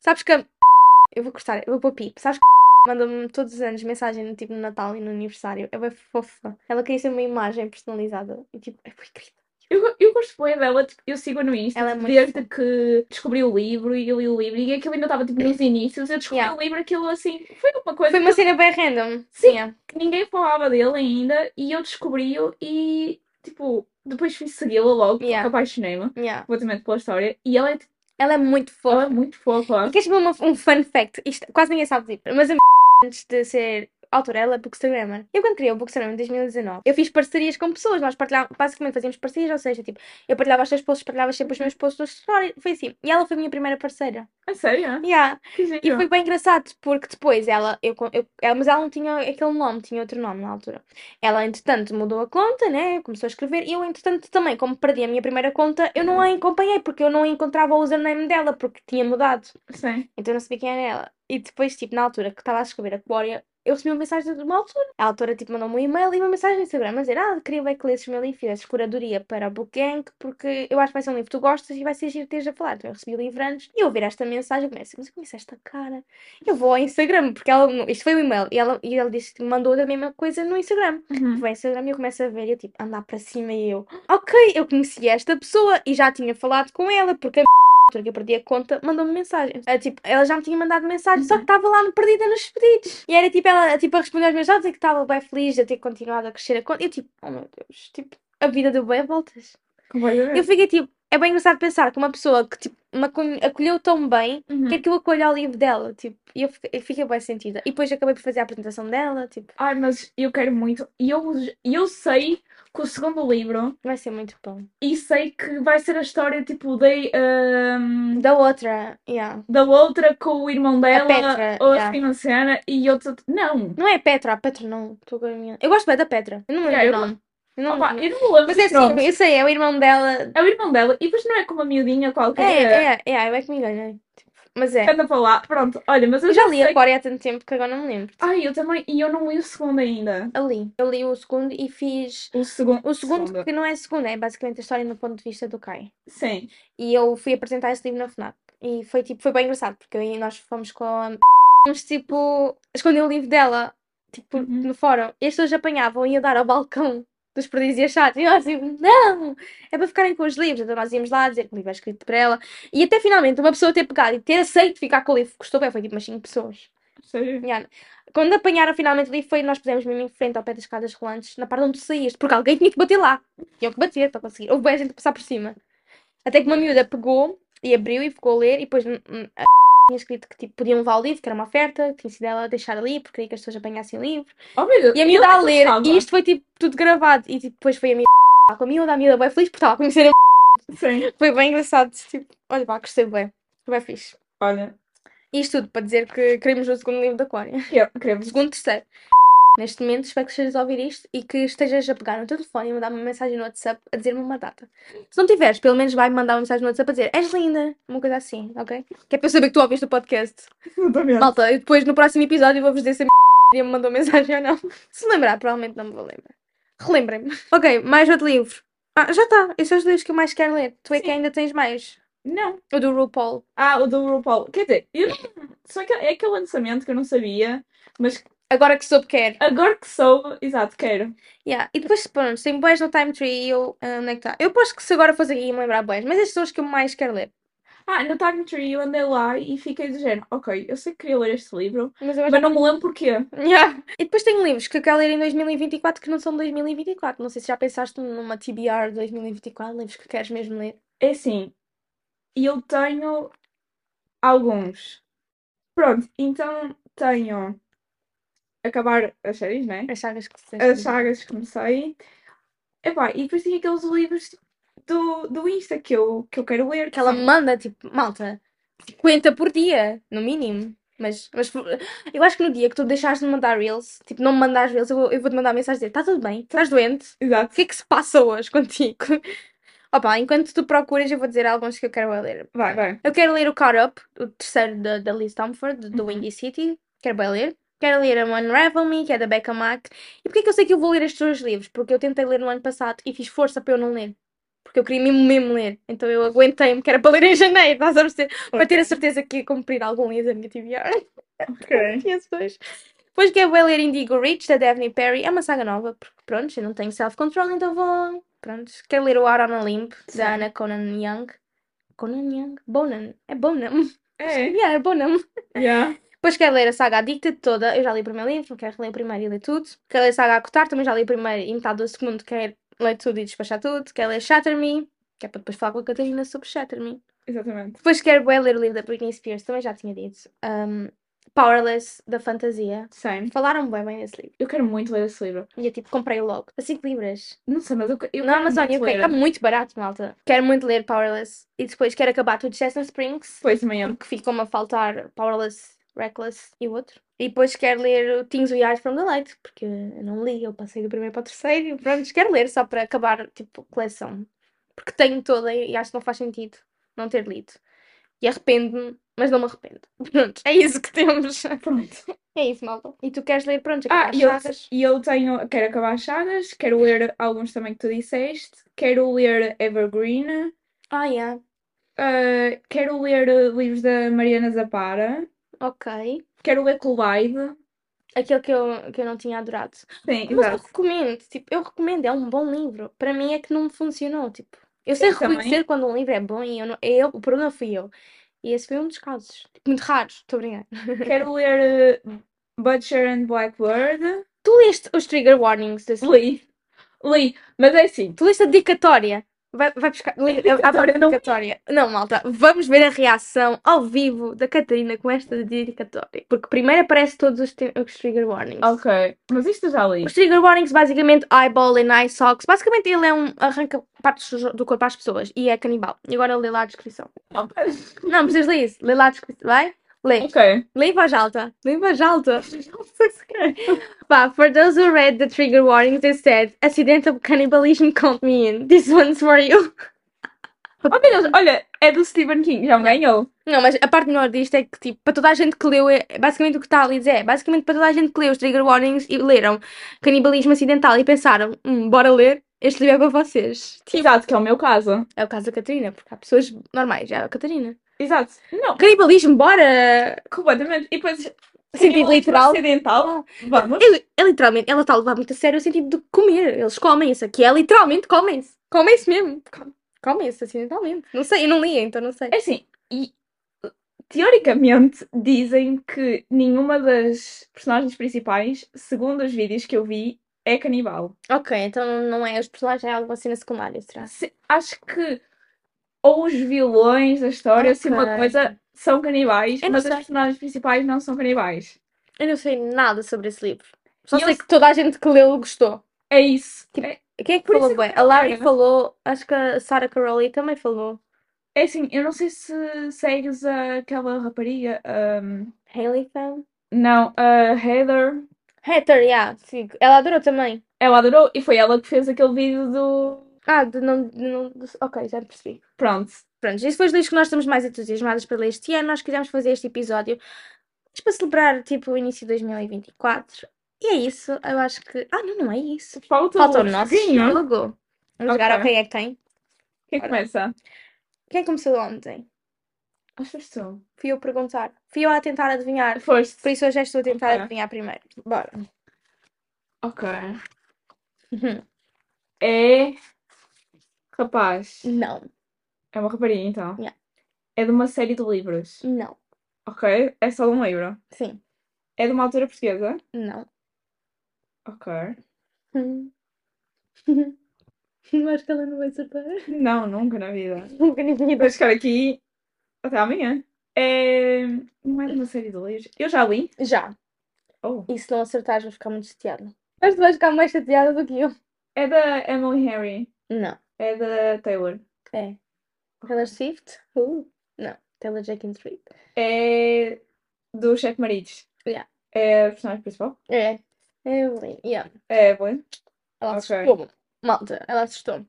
Sabes que. a- Eu vou cortar, eu vou pôr pip. Sabes que. Manda-me todos os anos mensagem tipo no Natal e no aniversário. Ela é fofa. Ela queria ser uma imagem personalizada. E tipo, é muito querida. Eu, eu gosto bem dela, tipo, eu sigo no Insta Ela é muito desde fofa. que descobri o livro e eu li o livro e aquilo ainda estava tipo nos inícios. Eu descobri Yeah. o livro, aquilo assim, foi uma coisa Foi uma cena bem random. Sim. Yeah. que ninguém falava dele ainda e eu descobri-o e tipo, depois fui segui-la logo, porque Yeah. apaixonei-me Yeah. completamente pela história e ela é, tipo, Ela é muito fofa. ela é muito fofa. E queres ver um fun fact? Isto quase ninguém sabe dizer, mas a antes de ser autora, ela é bookstagrammer. Eu quando criei o bookstagrammer em 2019, eu fiz parcerias com pessoas, nós partilhávamos, basicamente fazíamos parcerias, ou seja, tipo, eu partilhava os teus posts, partilhava sempre os meus posts na história, foi assim. E ela foi a minha primeira parceira. A sério? Yeah. Que E foi bem engraçado, porque depois ela, eu, eu, ela, mas ela não tinha aquele nome, tinha outro nome na altura. Ela, entretanto, mudou a conta, né? Começou a escrever, e eu, entretanto, também, como perdi a minha primeira conta, eu não a acompanhei, porque eu não encontrava o username dela, porque tinha mudado. Sim. Então eu não sabia quem era ela. E depois, tipo, na altura que estava a escrever a Glória, eu recebi uma mensagem de uma autora. A autora, tipo, mandou-me um e-mail e uma mensagem no Instagram a dizer: Ah, queria bem que lesses o meu livro e fizesses curadoria para a Book Gang, porque eu acho que vai ser um livro que tu gostas e vai ser giro teres a falar. Então eu recebi o livro antes e eu ouvir esta mensagem, eu começo, mas eu conheço esta cara. Eu vou ao Instagram, porque ela, isto foi o e-mail, e ela, e ela disse que mandou a mesma coisa no Instagram. Uhum. Vou ao Instagram e eu começo a ver, e eu tipo, andar para cima e eu, ok, eu conheci esta pessoa e já tinha falado com ela, porque a altura que eu perdi a conta, mandou-me mensagem. É, tipo, ela já me tinha mandado mensagem, só que estava lá no perdida nos pedidos. E era tipo, ela tipo, a responder aos meus dados e que estava bem feliz de ter continuado a crescer a conta. E eu tipo, oh meu Deus, tipo, a vida deu bem voltas. Eu fiquei tipo, é bem engraçado pensar que uma pessoa que tipo, me acolhe- acolheu tão bem, Uhum. quer que eu acolha ao livro dela, tipo, e eu fiquei, eu fiquei bem sentida. E depois acabei por fazer a apresentação dela, tipo, Ai, mas eu quero muito. E eu, eu sei que o segundo livro, vai ser muito bom. e sei que vai ser a história tipo de, ahm, Da outra, yeah. da outra com o irmão dela, Petra, ou yeah. uma cena, e outro. Não! Não é a Petra, a Petra não, a. Eu gosto bem da Petra, eu não me lembro Yeah, o eu- nome. Eu não, Opa, eu não lembro Mas é assim, eu sei, é o irmão dela. É o irmão dela, e depois não é com uma miudinha qualquer. É, é, é, eu é que me enganei. Tipo, mas é. Anda para lá, pronto. Olha, mas eu, Eu já li sei... a Coreia há tanto tempo que agora não me lembro. Ai, eu também, e eu não li o segundo ainda. Eu li. Eu li o segundo e fiz. O segundo. O segundo, que não é segundo, é basicamente a história no ponto de vista do Kai. Sim. E eu fui apresentar esse livro na FNAC. E foi tipo, foi bem engraçado, porque aí nós fomos com a. Fomos tipo. esconder o livro dela, tipo, Uhum. no fórum. E as pessoas apanhavam e ia dar ao balcão dos perdidos e achados. E nós tipo, não! É para ficarem com os livros. Então nós íamos lá dizer que o livro é escrito para ela. E até finalmente uma pessoa ter pegado e ter aceito ficar com o livro, custou bem, foi tipo umas 5 pessoas. Sério. Yeah. Quando apanharam finalmente o livro, foi nós pusemos mesmo em frente ao pé das escadas rolantes, na parte onde tu saíste, porque alguém tinha que bater lá. Tinham que bater para conseguir. Houve bem a gente passar por cima. Até que uma miúda pegou e abriu e ficou a ler, e depois hum, hum, tinha escrito que tipo, podiam levar o livro, que era uma oferta, que tinha sido ela a deixar ali, porque queria que as pessoas apanhassem o livro. Oh, Deus. E a miúda a ler, e isto foi tipo tudo gravado. E tipo, depois foi a miúda com a miúda, a miúda bem feliz, porque estava a conhecer a Sim. Foi bem engraçado. Tipo, olha, pá, gostei bem. Foi bem fixe. Olha, Isto tudo para dizer que queremos o segundo livro da Aquária. eu queremos. Segundo, terceiro. Neste momento, espero que estejas a ouvir isto e que estejas a pegar no teu telefone e mandar-me uma mensagem no WhatsApp a dizer-me uma data. Se não tiveres, pelo menos vai-me mandar uma mensagem no WhatsApp a dizer és linda, uma coisa assim, ok? Que é para eu saber que tu ouviste o podcast. Exatamente. Malta, e depois no próximo episódio vou-vos dizer se a minha me mandou mensagem ou não. Se lembrar, provavelmente não me vou lembrar. Relembrem-me. Ok, mais outro livro. Ah, já está. Esses são os livros que eu mais quero ler. Tu é que Sim. ainda tens mais. Não. O do RuPaul. Ah, o do RuPaul. Quer dizer, eu. Só que é aquele lançamento que eu não sabia, mas Agora que soube, quero. agora que soube, exato, quero. Yeah. E depois, pronto, tem boés no Time Tree e eu. ah, onde é que está? Eu posso que se agora fosse aqui me lembrar boés, mas estes são os que eu mais quero ler. Ah, no Time Tree eu andei lá e fiquei do género, ok, eu sei que queria ler este livro, Mas eu acho mas não me lembro porquê. Yeah. E depois tenho livros que eu quero ler em 2024 que não são de 2024. Não sei se já pensaste numa TBR de 2024, livros que queres mesmo ler. É assim, eu tenho alguns. Pronto, então tenho acabar as séries, né? As sagas que se As sagas que comecei. Epá, e depois tinha aqueles livros do, do Insta que eu, que eu quero ler. Que ela são- manda, tipo, malta, 50 por dia, no mínimo. Mas, mas eu acho que no dia que tu deixares de me mandar reels, tipo, não me mandares reels, eu vou, eu vou te mandar mensagem dizer: está tudo bem? Estás doente? O Exato. que é que se passa hoje contigo? Opa, enquanto tu procuras, eu vou dizer alguns que eu quero ler. Vai, vai. Eu quero ler o Caught Up, o terceiro da, da Liz Stamford, do Uhum. Windy City. Quero bem ler. Quero ler a Unravel Me, que é da Becca Mack. E porquê que eu sei que eu vou ler estes dois livros? Porque eu tentei ler no ano passado e fiz força para eu não ler. Porque eu queria mesmo, mesmo ler. Então eu aguentei-me, que era para ler em janeiro, estás a perceber? Para ter a certeza que ia cumprir algum livro da minha TBR. Ok. E esses dois. Depois quero bem ler Indigo Rich, da Daphne Perry. É uma saga nova, porque pronto, eu não tenho self-control, então vou... Pronto. Quero ler o Out on a Limb, Sim. da Anna Conan Young. Conan Young? Bonan. É Bonan. É, Yeah, é Bonan. yeah. Depois quero ler a saga Addicted toda. Eu já li o primeiro livro, quero ler o primeiro e ler tudo. Quero ler a saga Acotar, também já li o primeiro e metade do segundo. Quero ler tudo e despachar tudo. Quero ler Shatter Me, que é para depois falar com a Catarina sobre Shatter Me. Exatamente. Depois quero bem ler o livro da Britney Spears, também já tinha dito. Um, Powerless, da Fantasia. Same. Falaram bem bem desse livro. Eu quero muito ler esse livro. E eu tipo, comprei logo. A 5 libras. Não sei, mas eu, eu Na quero Amazon, ok. ler. Está muito barato, malta. Quero muito ler Powerless. E depois quero acabar tudo de Chestnut Springs. Também é. Porque ficou-me a faltar Powerless, Reckless e o outro. E depois quero ler o Things We Hide From the Light, porque eu não li, eu passei do primeiro para o terceiro. E pronto, quero ler só para acabar, tipo, coleção. Porque tenho toda e acho que não faz sentido não ter lido. E arrependo-me, mas não me arrependo. Pronto, é isso que temos. Pronto. É isso, malta. E tu queres ler, pronto, Ah, acabar eu, as sagas. e eu tenho. Quero acabar as sagas, quero ler alguns também que tu disseste, quero ler Evergreen, Ah, yeah. ah, quero ler livros da Mariana Zapara, Ok. quero ler Collide. Aquele que eu, que eu não tinha adorado. Sim, Mas eu exato. recomendo, tipo, eu recomendo, é um bom livro. Para mim é que não me funcionou, tipo. Eu sei também. reconhecer quando um livro é bom e eu não, eu, o problema fui eu. E esse foi um dos casos. Tipo, muito raros, estou a brincar. Quero ler eh, Butcher and Blackbird. Tu leste os trigger warnings desse? Li. Li. Mas é assim. Tu leste a dedicatória? Vai, vai buscar. a- não-. Não, malta, vamos ver a reação ao vivo da Catarina com esta dedicatória. Porque primeiro aparece todos os, os trigger warnings. Ok. Mas isto já li. Os trigger warnings, basicamente, eyeball and eye socks. Basicamente, ele é um arranca partes do- corpo às pessoas e é canibal. E agora lê lá a descrição. Não, precisas ler isso. Lê lá a descrição. Vai? Lê. Ok. Lê em voz alta. Lê em voz alta. Vá, for those who read the trigger warnings instead, accidental cannibalism count me in. This one's for you. Oh meu Deus, olha, é do Stephen King, já me ganhou. Não, mas a parte melhor disto é que, tipo, para toda a gente que leu, é basicamente o que está ali a dizer. é, Basicamente, para toda a gente que leu os trigger warnings e leram canibalismo acidental e pensaram, hum, bora ler, este livro é para vocês. Exato, que é o meu caso. É o caso da Catarina, porque há pessoas normais, já é a Catarina. Exato. Não, Canibalismo, bora! completamente. E depois. Sentido literal. Acidental. Vamos. É, é literalmente, ela está a levar muito a sério o sentido de comer. Eles comem isso aqui, é literalmente comem-se. Comem-se mesmo. Com- Comem-se acidentalmente. Não sei, eu não li, então não sei. É assim, e teoricamente dizem que nenhuma das personagens principais, segundo os vídeos que eu vi, é canibal. Ok, então não- não é os personagens, é alguma cena secundária, será? Se- acho que ou os vilões da história, assim, uma Ok. coisa, são canibais, mas sei. as personagens principais não são canibais. Eu não sei nada sobre esse livro. Só E sei eu- que toda a gente que leu gostou. É isso. Tipo, É, Quem é que Por falou bem? que A Larry quero. falou, acho que a Sarah Caroli também falou. é assim, eu não sei se segues aquela rapariga. ahm, Hailey fan? não, a Heather. Hatter, yeah, sigo. Ela adorou também. Ela adorou e foi ela que fez aquele vídeo do. Ah, de não, de não. Ok, já percebi. Pronto. Pronto, isso foi os livros que nós estamos mais entusiasmadas para ler este ano. Nós quisemos fazer este episódio mas para celebrar, tipo, o início de 2024. E é isso. Eu acho que. Ah, não, não é isso. Falta, Falta o nosso jogo. Vamos jogar ao quem é que tem. Quem Ora. começa? Quem começou ontem? Achas tu? Fui eu perguntar. Fui eu a tentar adivinhar. Foste. Por isso hoje já estou a tentar Ok. adivinhar primeiro. Bora. Ok. Uhum. É. Rapaz. Não, É uma rapariga então. Yeah. É de uma série de livros. não, Ok. É só de um livro. sim, É de uma autora portuguesa. não. Ok. Hum. Eu acho que ela não vai acertar. Não, nunca na vida. Nunca nem tinha Vou ficar aqui até amanhã. É. Não é de uma série de livros. Eu já li. Já. Oh. E se não acertares, vou ficar muito chateada. Mas tu vais ficar mais chateada do que eu. É da Emily Harry. Não. É da Taylor. É. Taylor Swift? Uh. Não. Taylor Jenkins Reid. É do Chefe Maridos. Yeah. É a personagem principal. É. Evelyn. Yeah. É Evelyn. Ela Ok. assustou-me. Malta, ela assustou-me.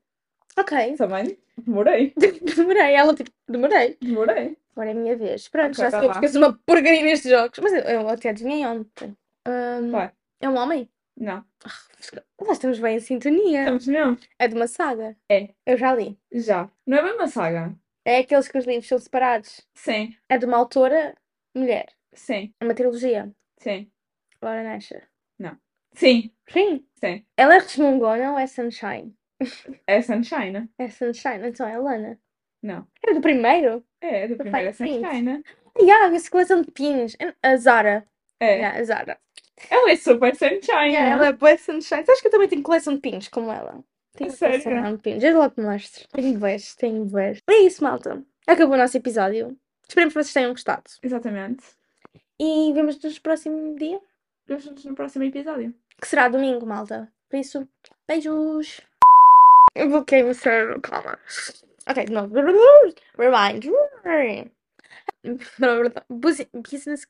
Ok. Também. Demorei. Demorei. Ela tipo, demorei. Demorei. Agora é a minha vez. Pronto, Ok, já lá. que sou uma porcaria nestes jogos. Mas eu, eu até adivinhei ontem. Vai. é um homem? Não. Nós estamos bem em sintonia. Estamos mesmo. É de uma saga. É. Eu já li. Já. Não é bem uma saga. É aqueles que os livros são separados. Sim. É de uma autora mulher. Sim. É uma trilogia. Sim. Laura Nasher. Sim. Sim. Sim. Ela é resmungona ou é Sunshine? É Sunshine. É Sunshine, então é Lana. Não. É do primeiro? É, do primeiro é. Sunshine. Yeah, essa coleção de pins. A Zara. É. Yeah, a Zara. Ela é super Sunshine. Yeah, ela é boa Sunshine. Sabes que eu também tenho coleção de pins como ela? Tenho sério? coleção de pins. Eu logo te mostro. Tenho boas, tenho boas. É isso, malta. Acabou o nosso episódio. Esperemos que vocês tenham gostado. Exatamente. E vemos-nos no próximo dia, Vemos-nos no próximo episódio. que será domingo, malta. Por isso, beijos. Eu bloqueei o cérebro, calma. Ok, de novo. Rewind. Busi- Business.